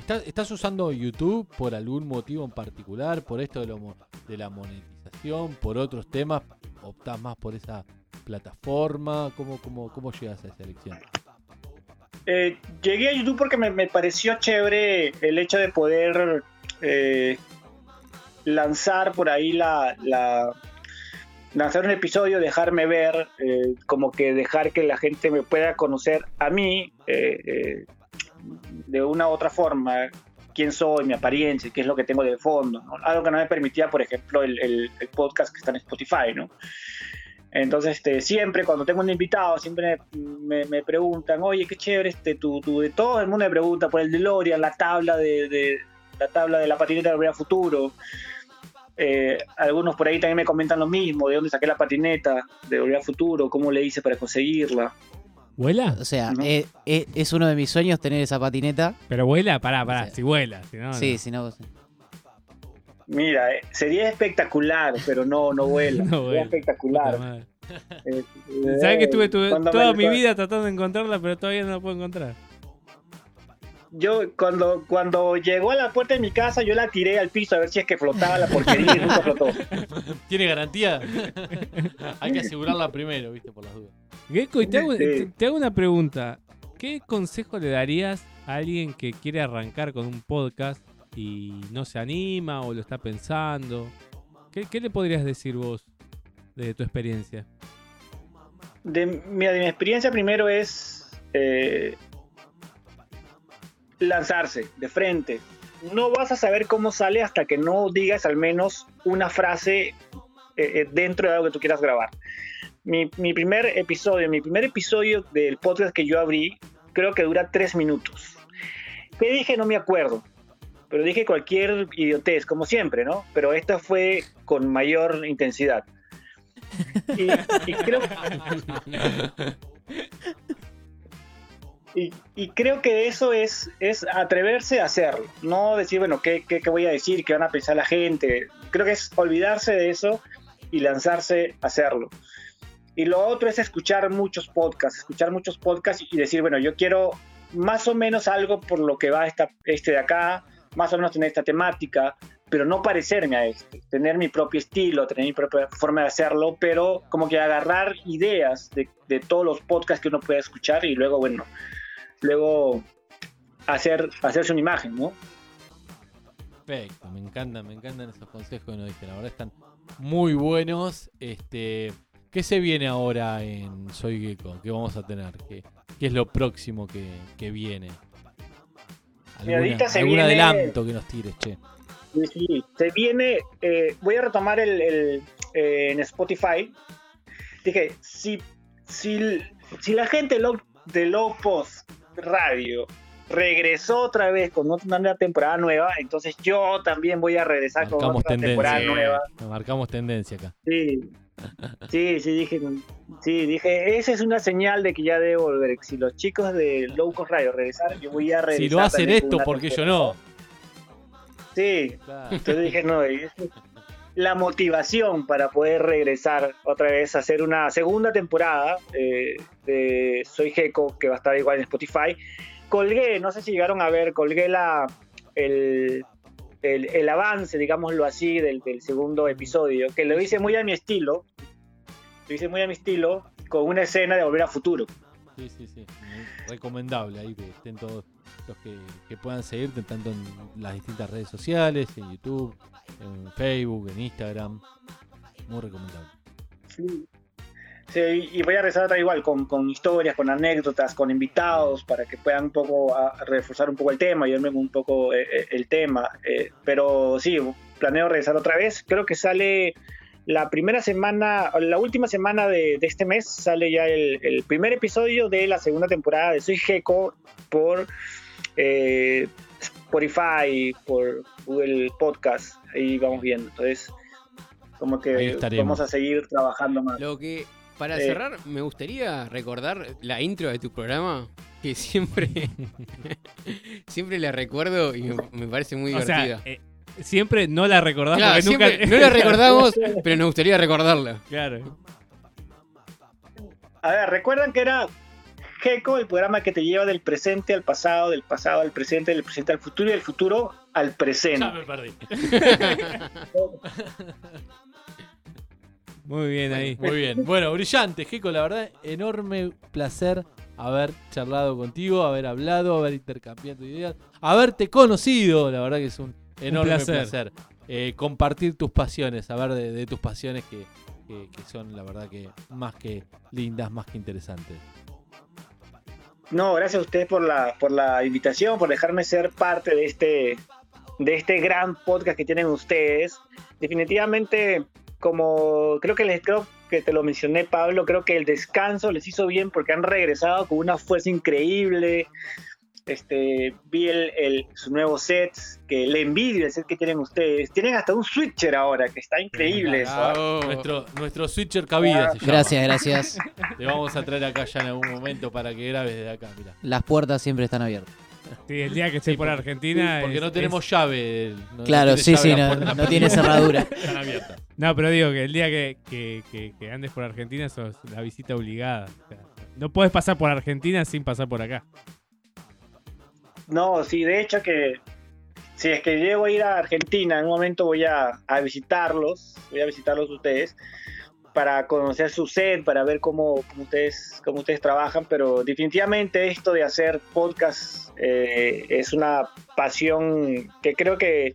S10: ¿Estás, estás usando YouTube por algún motivo en particular? ¿Por esto de, lo de la monetización? ¿Por otros temas? ¿Optás más por esa plataforma? ¿Cómo, cómo, cómo llegas a esa elección?
S14: Eh, llegué a YouTube porque me, me pareció chévere el hecho de poder eh, lanzar por ahí la, la- lanzar un episodio, dejarme ver, eh, como que dejar que la gente me pueda conocer a mí eh, de una u otra forma, quién soy, mi apariencia, qué es lo que tengo de fondo, algo que no me permitía, por ejemplo, el, podcast que está en Spotify, ¿no? Entonces, este, siempre cuando tengo un invitado, siempre me, preguntan, oye, qué chévere, este, tú, de todo el mundo me pregunta por el DeLorean, la tabla de- la tabla de la patineta de Volver Futuro. Eh, algunos por ahí también me comentan lo mismo, de dónde saqué la patineta de Volver al Futuro, cómo le hice para conseguirla.
S11: ¿Vuela?
S12: O sea, eh, eh, es uno de mis sueños tener esa patineta.
S11: Pero vuela, pará, pará, si vuela. Si no,
S12: Sí,
S11: no.
S12: si no.
S14: Mira, eh, sería espectacular, pero no, no vuela. (laughs)
S11: No
S14: sería
S11: vuela.
S14: espectacular. Eh,
S11: ¿Sabes que estuve, toda
S14: me-
S11: mi vida tratando de encontrarla, pero todavía no la puedo encontrar?
S14: Yo cuando, cuando llegó a la puerta de mi casa, yo la tiré al piso a ver si es que flotaba la porquería y nunca flotó. (laughs)
S10: ¿Tiene garantía? (laughs) Hay que asegurarla primero, viste, por las dudas.
S11: Gecko, y te hago,
S14: Sí.
S11: te- te hago una pregunta. ¿Qué consejo le darías a alguien que quiere arrancar con un podcast y no se anima o lo está pensando? ¿Qué, qué le podrías decir vos de tu experiencia?
S14: De, mira, de mi experiencia primero es eh, lanzarse de frente. No vas a saber cómo sale hasta que no digas al menos una frase eh, eh, dentro de algo que tú quieras grabar. Mi, mi primer episodio, mi primer episodio del podcast que yo abrí, creo que dura tres minutos. ¿Qué dije? No me acuerdo. Pero dije cualquier idiotez, como siempre, ¿no? Pero esta fue con mayor intensidad. Y, y creo (laughs) y, y creo que eso es, es atreverse a hacerlo, no decir, bueno, ¿qué, qué, qué voy a decir? ¿Qué van a pensar la gente? Creo que es olvidarse de eso y lanzarse a hacerlo. Y lo otro es escuchar muchos podcasts, escuchar muchos podcasts y decir, bueno, yo quiero más o menos algo por lo que va esta, este de acá, más o menos tener esta temática, pero no parecerme a este, tener mi propio estilo, tener mi propia forma de hacerlo, pero como que agarrar ideas de, de todos los podcasts que uno puede escuchar y luego, bueno, luego hacer, hacerse una imagen, ¿no?
S10: Perfecto, me encantan, me encantan esos consejos que nos diste. La verdad están muy buenos. Este, ¿Qué se viene ahora en Soy Gecko? ¿Qué vamos a tener? ¿Qué, qué es lo próximo que, que viene?
S14: Mira,
S10: ¿Alguna-
S14: ahorita se
S10: ¿Algún
S14: viene-
S10: adelanto que nos tires, che?
S14: Sí, sí, se viene, eh, voy a retomar el, el, eh, en Spotify. Dije, si, si, si la gente de Low Post Radio regresó otra vez con otra una temporada nueva, entonces yo también voy a regresar con otra temporada
S10: tendencia.
S14: nueva.
S10: Marcamos tendencia acá.
S14: Sí, sí, sí, dije, sí, dije, esa es una señal de que ya debo volver. Si los chicos de Low Cost Radio regresaron, yo voy a regresar.
S10: Si lo hacen esto,
S14: una
S10: ¿por qué yo
S14: temporada.
S10: no?
S14: Sí, entonces dije, no, la motivación para poder regresar otra vez a hacer una segunda temporada eh, de Soy Gecko, que va a estar igual en Spotify. Colgué, no sé si llegaron a ver, colgué la, el, el, avance, digámoslo así, del, del segundo episodio, que lo hice muy a mi estilo, lo hice muy a mi estilo, con una escena de Volver a Futuro.
S10: Sí, sí, sí. Recomendable ahí que estén todos los que, que puedan seguirte, tanto en las distintas redes sociales, en YouTube, en Facebook, en Instagram. Muy recomendable.
S14: Sí. Y voy a otra igual con, con historias, con anécdotas, con invitados para que puedan un poco a- a reforzar un poco el tema, ayudarme un poco eh, eh, el tema. eh, pero sí, planeo regresar otra vez. Creo que sale la primera semana, la última semana de, este mes, sale ya el, el primer episodio de la segunda temporada de Soy Gecko por eh, Spotify, por Google Podcast. Ahí vamos viendo. Entonces, como que vamos a seguir trabajando más.
S13: Lo que, para
S14: Eh.
S13: cerrar, me gustaría recordar la intro de tu programa, que (laughs) siempre, siempre la recuerdo y me, me parece muy
S11: O sea,
S13: divertida.
S11: eh, siempre no la recordás
S13: Claro,
S11: nunca...
S13: no la recordamos, (laughs) pero nos gustaría recordarla.
S11: Claro.
S14: A ver, recuerdan que era Gecko, el programa que te lleva del presente al pasado, del pasado al presente, del presente al futuro y del futuro al presente.
S10: Ya me perdí. (laughs)
S11: Muy bien ahí.
S10: Muy bien. Bueno, brillante, Jeco, la verdad, enorme placer haber charlado contigo, haber hablado, haber intercambiado ideas, haberte conocido, la verdad que es un enorme
S11: placer.
S10: placer. Eh, compartir tus pasiones, saber de, de tus pasiones que, que- que son, la verdad, que más que lindas, más que interesantes.
S14: No, gracias a ustedes por la, por la invitación, por dejarme ser parte de este, de este gran podcast que tienen ustedes. Definitivamente, como creo que les creo que te lo mencioné, Pablo, creo que el descanso les hizo bien porque han regresado con una fuerza increíble. Este, vi el, el- su nuevo set, que le envidio el set que tienen ustedes. Tienen hasta un switcher ahora, que está increíble eso. ¿ah?
S10: Nuestro, nuestro switcher cabida se llama.
S12: Gracias, gracias. (laughs)
S10: Te vamos a traer acá ya en algún momento para que grabes desde acá, mira.
S12: Las puertas siempre están abiertas.
S11: Sí, el día que esté por Argentina.
S10: Porque
S11: es-
S10: no tenemos
S11: es-
S10: llave. no-
S12: Claro,
S10: no
S12: sí,
S10: llave
S12: sí, no-
S10: puerta,
S12: no tiene (laughs) cerradura.
S10: Están abiertas.
S11: No, pero digo que el día que, que- que- que andes por Argentina sos la visita obligada. O sea, no puedes pasar por Argentina sin pasar por acá.
S14: No, sí, de hecho que si es que llego a ir a Argentina, en un momento voy a, visitarlos, voy a visitarlos ustedes para conocer su set, para ver cómo, cómo ustedes, cómo ustedes trabajan, pero definitivamente esto de hacer podcast eh, es una pasión que creo que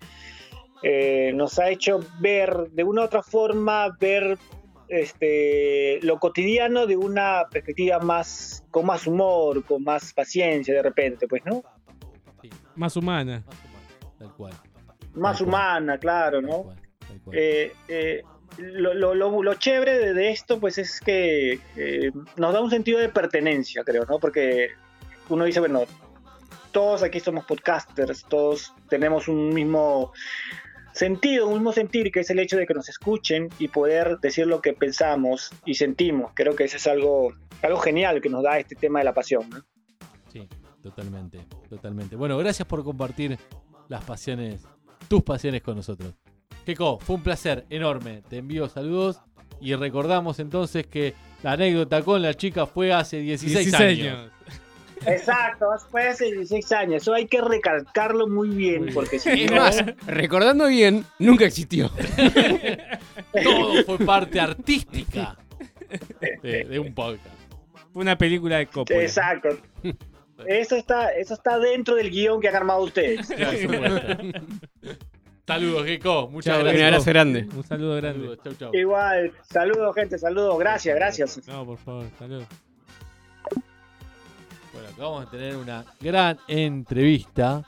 S14: eh, nos ha hecho ver de una u otra forma, ver este, lo cotidiano de una perspectiva más, con más humor, con más paciencia de repente, pues, ¿no?
S15: Más humana.
S10: Tal cual.
S14: Más humana, claro, ¿no? Eh, eh, lo, lo, lo, lo chévere de, de esto, pues, es que eh, nos da un sentido de pertenencia, creo, ¿no? Porque uno dice, bueno, todos aquí somos podcasters, todos tenemos un mismo sentido, un mismo sentir, que es el hecho de que nos escuchen y poder decir lo que pensamos y sentimos. Creo que eso es algo, algo genial que nos da este tema de la pasión. ¿no?
S10: Totalmente, totalmente. Bueno, gracias por compartir las pasiones, tus pasiones con nosotros. Keiko, fue un placer enorme. Te envío saludos y recordamos entonces que la anécdota con la chica fue hace 16,
S15: 16
S10: años.
S14: Exacto, fue hace 16 años. Eso hay que recalcarlo muy bien, porque si
S13: Es
S14: no-
S13: más, recordando bien, nunca existió. (laughs)
S10: Todo fue parte artística de, de un podcast.
S15: Fue una película de Coppola.
S14: Exacto. Eso está, eso está dentro del guion que han armado ustedes. (laughs)
S10: Saludos, Keiko. Muchas gracias.
S13: Un abrazo grande.
S15: Un saludo grande.
S10: Saludos, chau, chau.
S14: Igual, saludos gente, saludos, gracias, gracias.
S15: No, por favor, salud.
S10: Bueno, acá vamos a tener una gran entrevista.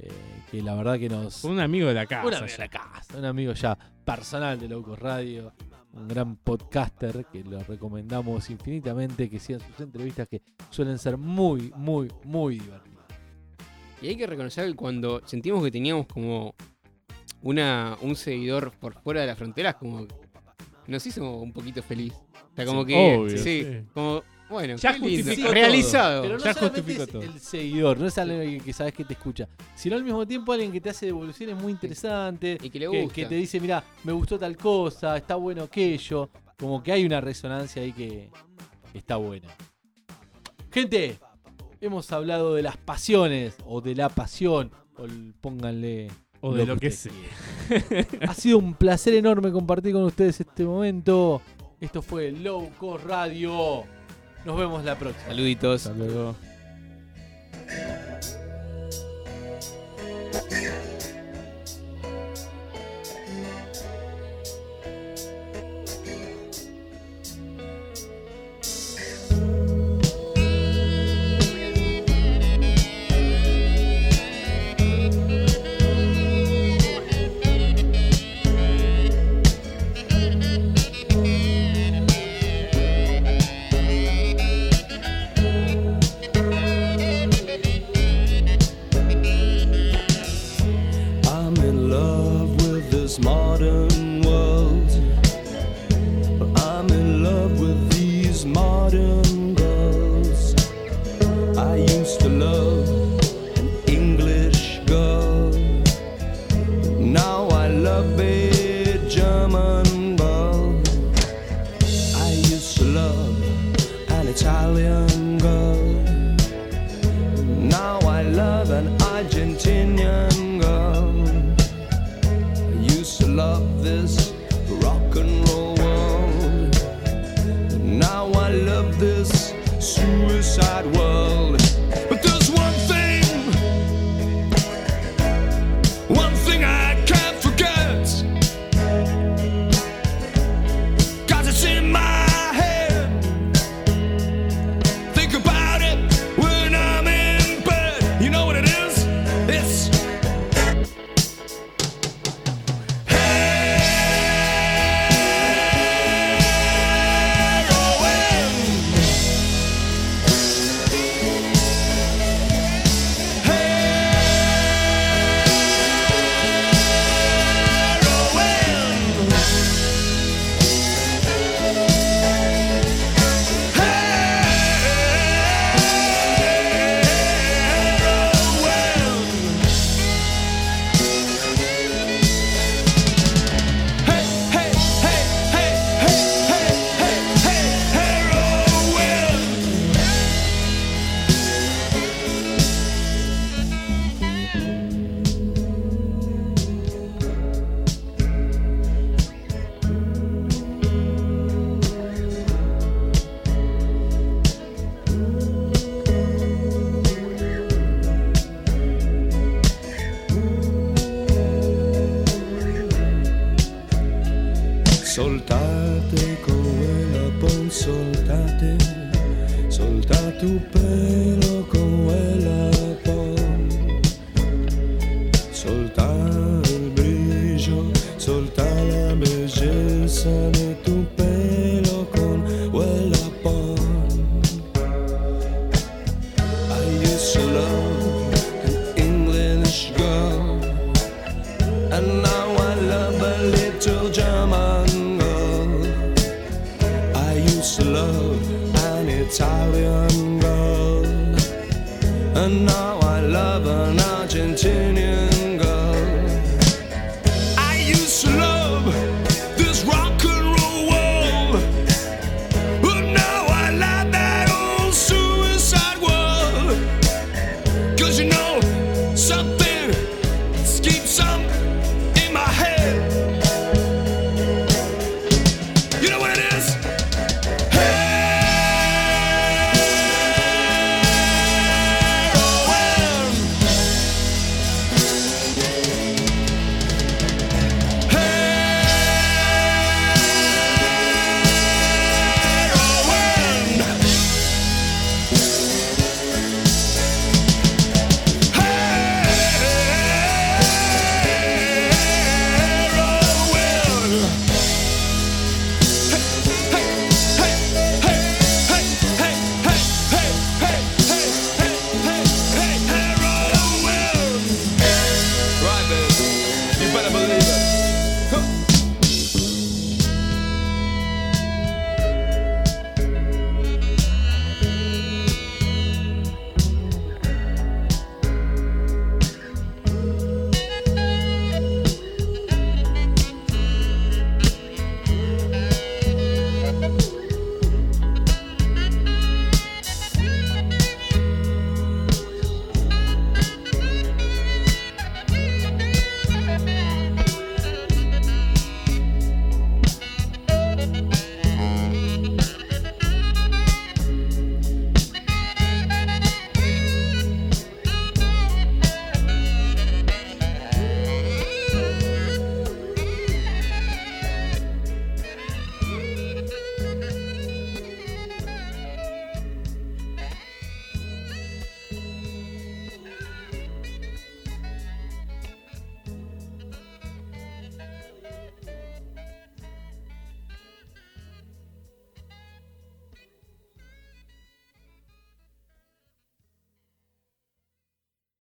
S10: eh, que la verdad que nos.
S15: Un amigo de la casa.
S10: Un amigo de la casa, un amigo ya personal de Locos Radio, un gran podcaster que lo recomendamos infinitamente que sigan sus entrevistas que suelen ser muy, muy, muy divertidas.
S13: Y hay que reconocer que cuando sentimos que teníamos como una, un seguidor por fuera de las fronteras, como nos hizo un poquito feliz. O sea, como
S10: Sí,
S13: que.
S15: obvio,
S13: sí,
S15: sí.
S13: como. Bueno,
S15: Ya
S13: qué lindo.
S15: justificó
S13: realizado.
S10: Pero no
S15: Ya justificó
S10: es
S15: todo.
S10: el seguidor, no es alguien que sabes que te escucha, sino al mismo tiempo alguien que te hace devoluciones muy interesantes,
S13: Y que le gusta.
S10: que te dice, mira, me gustó tal cosa, está bueno aquello, como que hay una resonancia ahí que está buena. Gente, hemos hablado de las pasiones, o de la pasión, o el- pónganle...
S15: O de lo que
S10: quieran. Ha sido un placer enorme compartir con ustedes este momento. Esto fue Low Cost Radio. Nos vemos la próxima.
S13: Saluditos.
S15: Hasta luego.